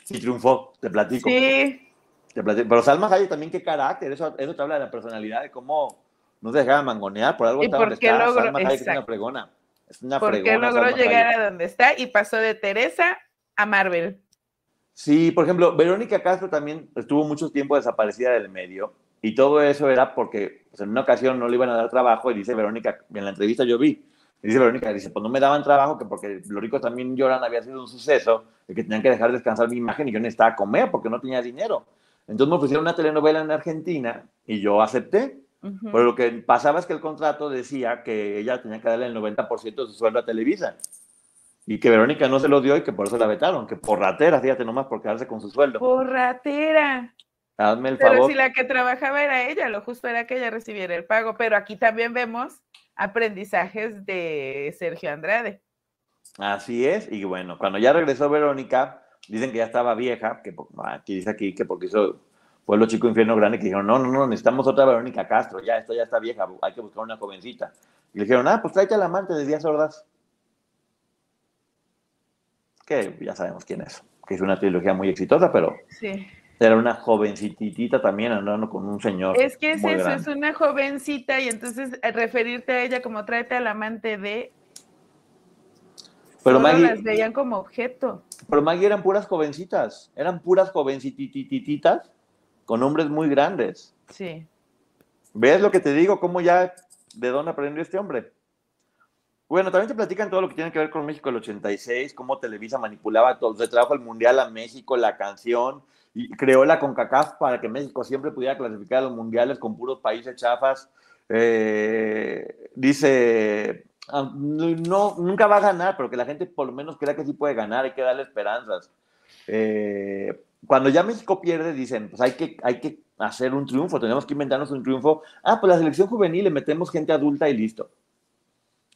sí triunfó, te platico. Sí, Te platico. Pero Salma Hayek también qué carácter, eso, eso te habla de la personalidad, de cómo no se dejaba mangonear, por algo ¿Y por qué está. logró- Salma Hayek es una fregona. Es una porque fregona, logró Salma llegar Hayek. a donde está y pasó de Teresa a Marvel. Sí, por ejemplo, Verónica Castro también estuvo mucho tiempo desaparecida del medio y todo eso era porque pues, en una ocasión no le iban a dar trabajo y dice Verónica, en la entrevista yo vi, dice Verónica, dice, pues no me daban trabajo que porque los ricos también lloran había sido un suceso, de que tenían que dejar descansar mi imagen y yo necesitaba comer porque no tenía dinero. Entonces me ofrecieron una telenovela en Argentina y yo acepté. Ujú. Pero lo que pasaba es que el contrato decía que ella tenía que darle el 90% de su sueldo a Televisa. Y que Verónica no se lo dio y que por eso la vetaron, que por ratera, fíjate nomás, por quedarse con su sueldo. Porratera. Hazme el Pero favor. si la que trabajaba era ella, lo justo era que ella recibiera el pago. Pero aquí también vemos aprendizajes de Sergio Andrade. Así es. Y bueno, cuando ya regresó Verónica, dicen que ya estaba vieja, que po- aquí dice aquí que porque hizo Pueblo Chico Infierno Grande, que dijeron, no, no, no, necesitamos otra Verónica Castro, ya, esta ya está vieja, hay que buscar una jovencita. Y le dijeron, ah, pues tráete al amante de Díaz Ordaz. Que ya sabemos quién es, que es una trilogía muy exitosa, pero Sí. era una jovencitita también andando con un señor. Es que es muy eso, grande. es una jovencita y entonces eh, referirte a ella como tráete al amante de... Pero solo Maggie- las veían como objeto. Pero Maggie eran puras jovencitas, eran puras jovencitititas con hombres muy grandes. Sí. ¿Ves lo que te digo? ¿Cómo ya, de dónde aprendió este hombre? Bueno, también te platican todo lo que tiene que ver con México del 86, cómo Televisa manipulaba todo, se trajo el Mundial a México, la canción, y creó la CONCACAF para que México siempre pudiera clasificar a los mundiales con puros países chafas. Eh, dice, no, nunca va a ganar, pero que la gente por lo menos crea que sí puede ganar, hay que darle esperanzas. Eh, cuando ya México pierde, dicen, pues hay que, hay que hacer un triunfo, tenemos que inventarnos un triunfo. Ah, pues la selección juvenil, le metemos gente adulta y listo.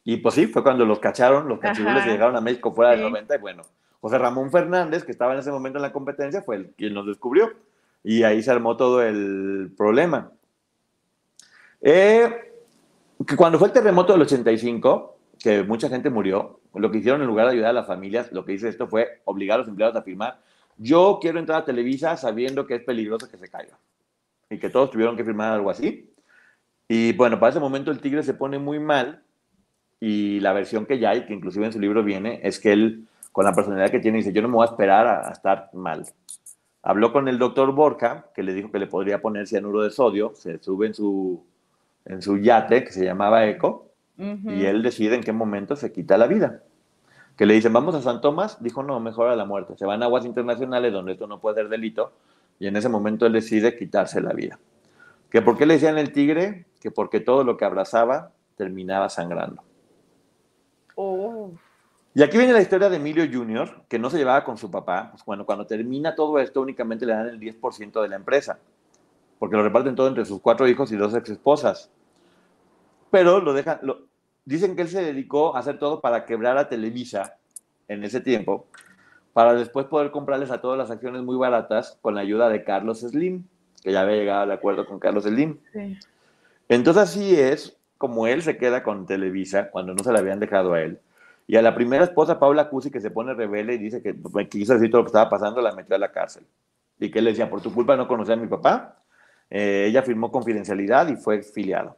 Y pues sí, fue cuando los cacharon, los cachirules llegaron a México fuera Sí. del 90 y bueno, José Ramón Fernández, que estaba en ese momento en la competencia, fue el quien nos descubrió. Y ahí se armó todo el problema. Eh, que cuando fue el terremoto del 85, que mucha gente murió, lo que hicieron en lugar de ayudar a las familias, lo que hizo esto fue obligar a los empleados a firmar, yo quiero entrar a Televisa sabiendo que es peligroso que se caiga. Y que todos tuvieron que firmar algo así. Y bueno, para ese momento el tigre se pone muy mal y la versión que ya hay, que inclusive en su libro viene, es que él, con la personalidad que tiene, dice, yo no me voy a esperar a, a estar mal. Habló con el doctor Borja, que le dijo que le podría poner cianuro de sodio, se sube en su, en su yate, que se llamaba Eco, y él decide en qué momento se quita la vida. Que le dicen, vamos a San Tomás, dijo, no, mejor a la muerte. Se van a aguas internacionales donde esto no puede ser delito, y en ese momento él decide quitarse la vida. ¿Que por qué le decían el tigre? Que porque todo lo que abrazaba terminaba sangrando. Oh, Y aquí viene la historia de Emilio Jr., que no se llevaba con su papá. Pues bueno, cuando termina todo esto, únicamente le dan el 10% de la empresa, porque lo reparten todo entre sus cuatro hijos y dos ex esposas. Pero lo dejan, lo- dicen que él se dedicó a hacer todo para quebrar a Televisa en ese tiempo, para después poder comprarles a todas las acciones muy baratas con la ayuda de Carlos Slim, que ya había llegado al acuerdo con Carlos Slim. sí. Entonces así es como él se queda con Televisa cuando no se la habían dejado a él. Y a la primera esposa, Paula Cusi, que se pone rebelde y dice que me quiso decir todo lo que estaba pasando, la metió a la cárcel. Y que él le decía, por tu culpa no conocí a mi papá. Eh, ella firmó confidencialidad y fue exfiliado.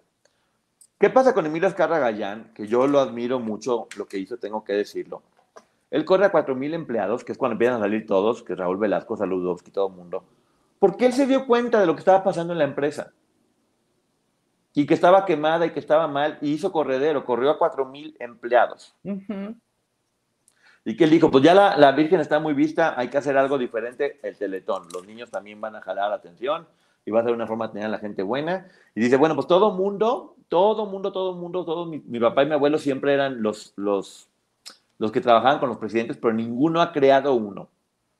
¿Qué pasa con Emilio Azcarra Gallán? Que yo lo admiro mucho, lo que hizo, tengo que decirlo. Él corre a 4.000 empleados, que es cuando empiezan a salir todos, que Raúl Velasco, Saludowski, todo el mundo. Porque él se dio cuenta de lo que estaba pasando en la empresa. y que estaba quemada y que estaba mal, y hizo corredero, corrió a cuatro mil empleados. Y que él dijo, pues ya la, la, Virgen está muy vista, hay que hacer algo diferente, el teletón. Los niños también van a jalar atención y va a ser una forma de tener a la gente buena. Y dice, bueno, pues todo mundo, todo mundo, todo mundo, todo, mi, mi, papá y mi abuelo siempre eran los, los, los que trabajaban con los presidentes, pero ninguno ha creado uno.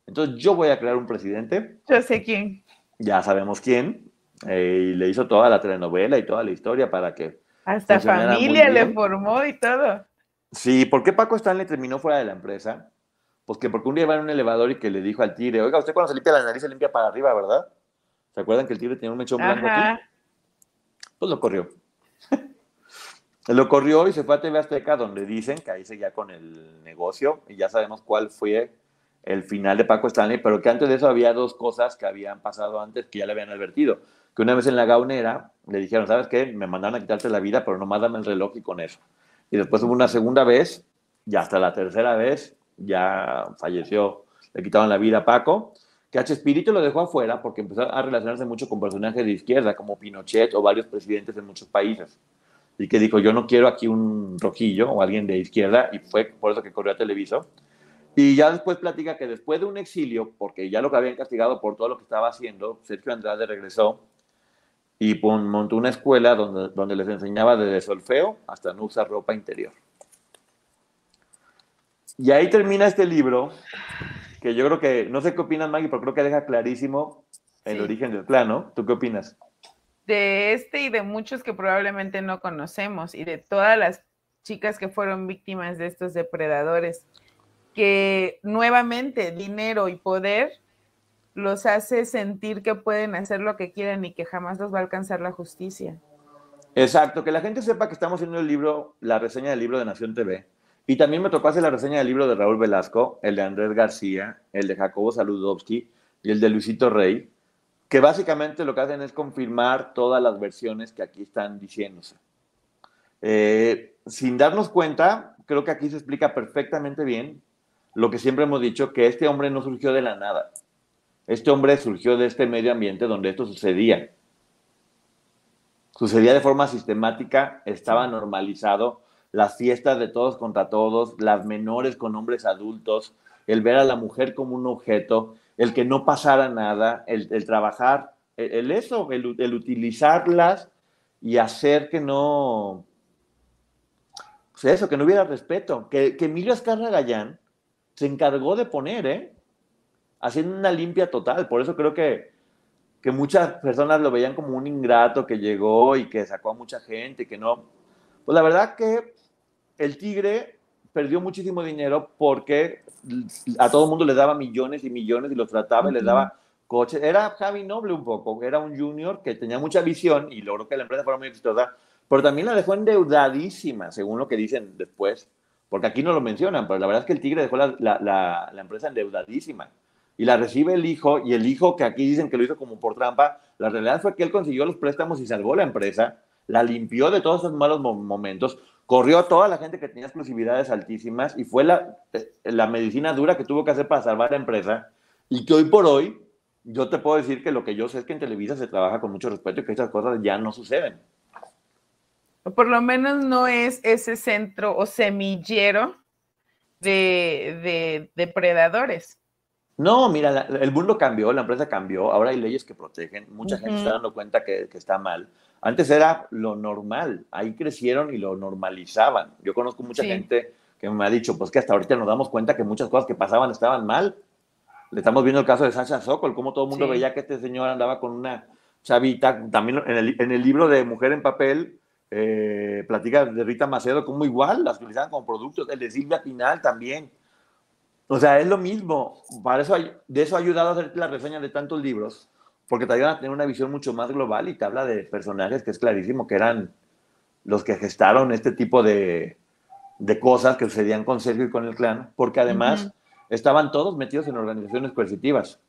Entonces yo voy a crear un presidente. Yo sé quién. Ya sabemos quién. Eh, y le hizo toda la telenovela y toda la historia para que... Hasta familia le formó y todo. Sí, ¿por qué Paco Stanley terminó fuera de la empresa? Pues que porque un día iba en un elevador y que le dijo al tigre, oiga, usted cuando se limpia la nariz se limpia para arriba, ¿verdad? ¿Se acuerdan que el tigre tenía un mechón blanco aquí? Pues lo corrió. lo corrió y se fue a TV Azteca, donde dicen que ahí seguía con el negocio y ya sabemos cuál fue el final de Paco Stanley, pero que antes de eso había dos cosas que habían pasado antes que ya le habían advertido. Que una vez en la gaunera le dijeron, ¿sabes qué? Me mandaron a quitarte la vida, pero nomás dame el reloj y con eso. Y después hubo una segunda vez, y hasta la tercera vez ya falleció, le quitaron la vida a Paco, que H. Lo dejó afuera porque empezó a relacionarse mucho con personajes de izquierda, como Pinochet o varios presidentes en muchos países. Y que dijo, yo no quiero aquí un rojillo o alguien de izquierda, y fue por eso que corrió a Televiso. Y ya después platica que después de un exilio, porque ya lo habían castigado por todo lo que estaba haciendo, Sergio Andrade regresó y montó una escuela donde, donde les enseñaba desde solfeo hasta no usar ropa interior. Y ahí termina este libro, que yo creo que, no sé qué opinas, Maggie, pero creo que deja clarísimo el Sí. origen del plan, ¿no? ¿Tú qué opinas? De este y de muchos que probablemente no conocemos y de todas las chicas que fueron víctimas de estos depredadores, que nuevamente dinero y poder los hace sentir que pueden hacer lo que quieran y que jamás los va a alcanzar la justicia. Exacto, que la gente sepa que estamos haciendo el libro, la reseña del libro de Nación TV. Y también me tocó hacer la reseña del libro de Raúl Velasco, el de Andrés García, el de Jacobo Saludowski y el de Luisito Rey, que básicamente lo que hacen es confirmar todas las versiones que aquí están diciéndose. Eh, sin darnos cuenta, creo que aquí se explica perfectamente bien lo que siempre hemos dicho, que este hombre no surgió de la nada. Este hombre surgió de este medio ambiente donde esto sucedía. Sucedía de forma sistemática, estaba normalizado, las fiestas de todos contra todos, las menores con hombres adultos, el ver a la mujer como un objeto, el que no pasara nada, el, el trabajar, el, el eso, el, el utilizarlas y hacer que no, pues eso, que no hubiera respeto, que, que Emilio Azcarra Gallán se encargó de poner, ¿eh? Haciendo una limpia total, por eso creo que, que muchas personas lo veían como un ingrato que llegó y que sacó a mucha gente, que no. Pues la verdad que el Tigre perdió muchísimo dinero porque a todo el mundo le daba millones y millones y los trataba y les daba coches. Era Javi Noble un poco, era un junior que tenía mucha visión y logró que la empresa fuera muy exitosa, pero también la dejó endeudadísima, según lo que dicen después, porque aquí no lo mencionan, pero la verdad es que el Tigre dejó la, la, la, la empresa endeudadísima y la recibe el hijo, y el hijo que aquí dicen que lo hizo como por trampa, la realidad fue que él consiguió los préstamos y salvó la empresa, la limpió de todos esos malos mo- momentos, corrió a toda la gente que tenía exclusividades altísimas y fue la, eh, la medicina dura que tuvo que hacer para salvar la empresa y que hoy por hoy yo te puedo decir que lo que yo sé es que en Televisa se trabaja con mucho respeto y que estas cosas ya no suceden. Por lo menos no es ese centro o semillero de, de depredadores. No, mira, la- el mundo cambió, la empresa cambió, ahora hay leyes que protegen, mucha gente Ujú. está dando cuenta que, que está mal. Antes era lo normal, ahí crecieron y lo normalizaban. Yo conozco mucha Sí. gente que me ha dicho, pues que hasta ahorita nos damos cuenta que muchas cosas que pasaban estaban mal. Le estamos viendo el caso de Sasha Sokol, cómo todo el mundo Sí. veía que este señor andaba con una chavita, también en el, en el libro de Mujer en Papel, eh, platica de Rita Macedo, como igual las utilizaban como productos, el de Silvia Pinal también. O sea, es lo mismo. Para eso, de eso ha ayudado a hacer la reseña de tantos libros, porque te ayudan a tener una visión mucho más global y te habla de personajes que es clarísimo que eran los que gestaron este tipo de, de cosas que sucedían con Sergio y con el clan, porque además estaban todos metidos en organizaciones coercitivas.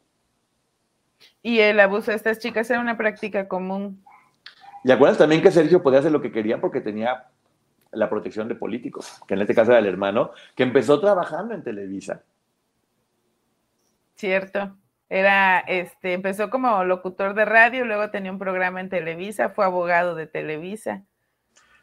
Y el abuso de estas chicas era una práctica común. Y acuerdas también que Sergio podía hacer lo que quería porque tenía la protección de políticos, que en este caso era el hermano, que empezó trabajando en Televisa. ¿Cierto? Era, este, empezó como locutor de radio, luego tenía un programa en Televisa, fue abogado de Televisa.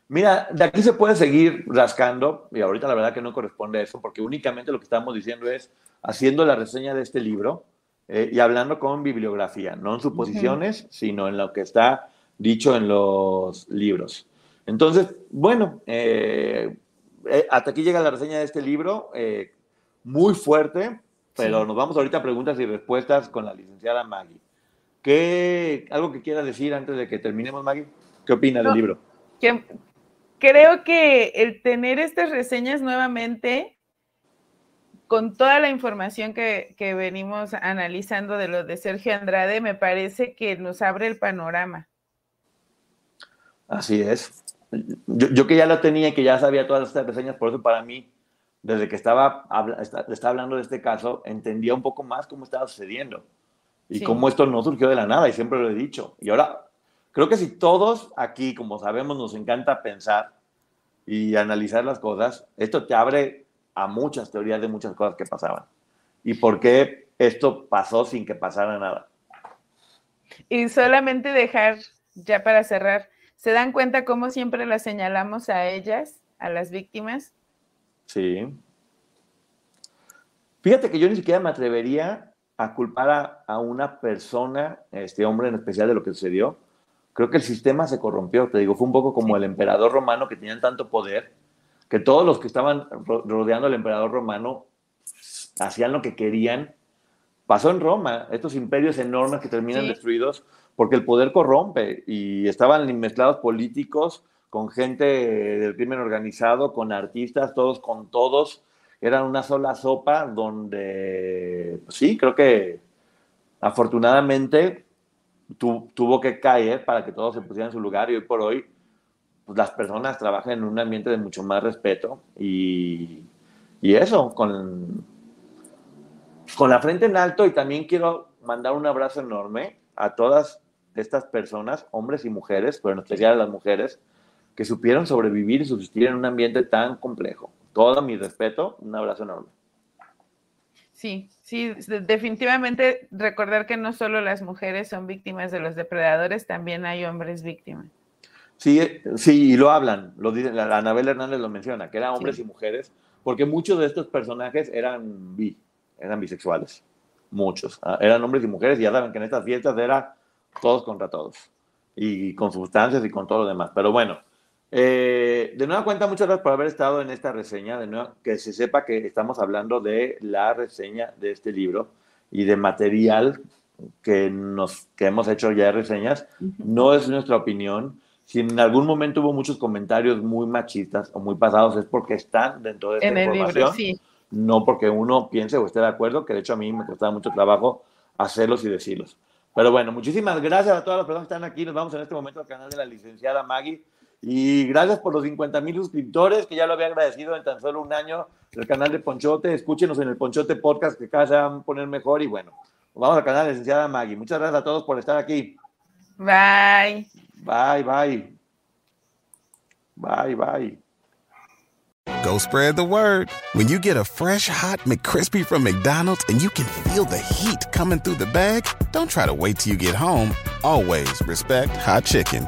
Mira, de aquí se puede seguir rascando, y ahorita la verdad que no corresponde a eso, porque únicamente lo que estamos diciendo es haciendo la reseña de este libro eh, y hablando con bibliografía, no en suposiciones, sino en lo que está dicho en los libros. Entonces, bueno, eh, eh, hasta aquí llega la reseña de este libro, muy fuerte, pero nos vamos ahorita a preguntas y respuestas con la licenciada Maggie. ¿Qué, ¿Algo que quiera decir antes de que terminemos, Maggie? ¿Qué opina del libro? Que, creo que el tener estas reseñas nuevamente, con toda la información que, venimos analizando de lo de Sergio Andrade, me parece que nos abre el panorama. Así es. Yo, que ya lo tenía y que ya sabía todas estas reseñas, por eso para mí, desde que estaba, estaba hablando de este caso, entendía un poco más cómo estaba sucediendo y cómo esto no surgió de la nada, y siempre lo he dicho. Y ahora Creo que si todos aquí, como sabemos, nos encanta pensar y analizar las cosas, esto te abre a muchas teorías de muchas cosas que pasaban. ¿Y por qué esto pasó sin que pasara nada? Y solamente dejar, ya para cerrar, ¿se dan cuenta cómo siempre las señalamos a ellas, a las víctimas? Sí. Fíjate que yo ni siquiera me atrevería a culpar a, a una persona, este hombre en especial, de lo que sucedió, creo que el sistema se corrompió. Te digo, fue un poco como el emperador romano que tenían tanto poder que todos los que estaban rodeando al emperador romano hacían lo que querían. Pasó en Roma, estos imperios enormes que terminan destruidos porque el poder corrompe y estaban mezclados políticos con gente del crimen organizado, con artistas, todos con todos. Eran una sola sopa donde, pues sí, creo que afortunadamente tuvo que caer para que todos se pusieran en su lugar y hoy por hoy pues, las personas trabajan en un ambiente de mucho más respeto y, y eso, con, con la frente en alto y también quiero mandar un abrazo enorme a todas estas personas, hombres y mujeres, pero en especial a las mujeres, que supieron sobrevivir y subsistir en un ambiente tan complejo. Todo mi respeto, un abrazo enorme. Sí, sí, definitivamente recordar que no solo las mujeres son víctimas de los depredadores, también hay hombres víctimas. Sí, sí, y lo hablan, lo dice, la, Anabel Hernández lo menciona, que eran hombres y mujeres, porque muchos de estos personajes eran bi, eran bisexuales, muchos, ah, eran hombres y mujeres, y ya saben que en estas fiestas era todos contra todos, y con sustancias y con todo lo demás, pero bueno, eh, de nueva cuenta, muchas gracias por haber estado en esta reseña. De nuevo, que se sepa que estamos hablando de la reseña de este libro y de material que, nos, que hemos hecho ya reseñas. No es nuestra opinión. Si en algún momento hubo muchos comentarios muy machistas o muy pasados, es porque están dentro de esta información. No porque uno piense o esté de acuerdo, que de hecho a mí me costaba mucho trabajo hacerlos y decirlos. Pero bueno, muchísimas gracias a todas las personas que están aquí. Nos vamos en este momento al canal de la licenciada Maggie y gracias por los 50 mil suscriptores, que ya lo había agradecido en tan solo un año, el canal de Ponchote. Escúchenos en el Ponchote Podcast, que cada vez se van a poner mejor. Y bueno, vamos al canal de licenciada Maggie. Muchas gracias a todos por estar aquí. Bye. Bye, bye. Bye, bye. Go spread the word. When you get a fresh hot McCrispy from McDonald's and you can feel the heat coming through the bag, don't try to wait till you get home. Always respect hot chicken.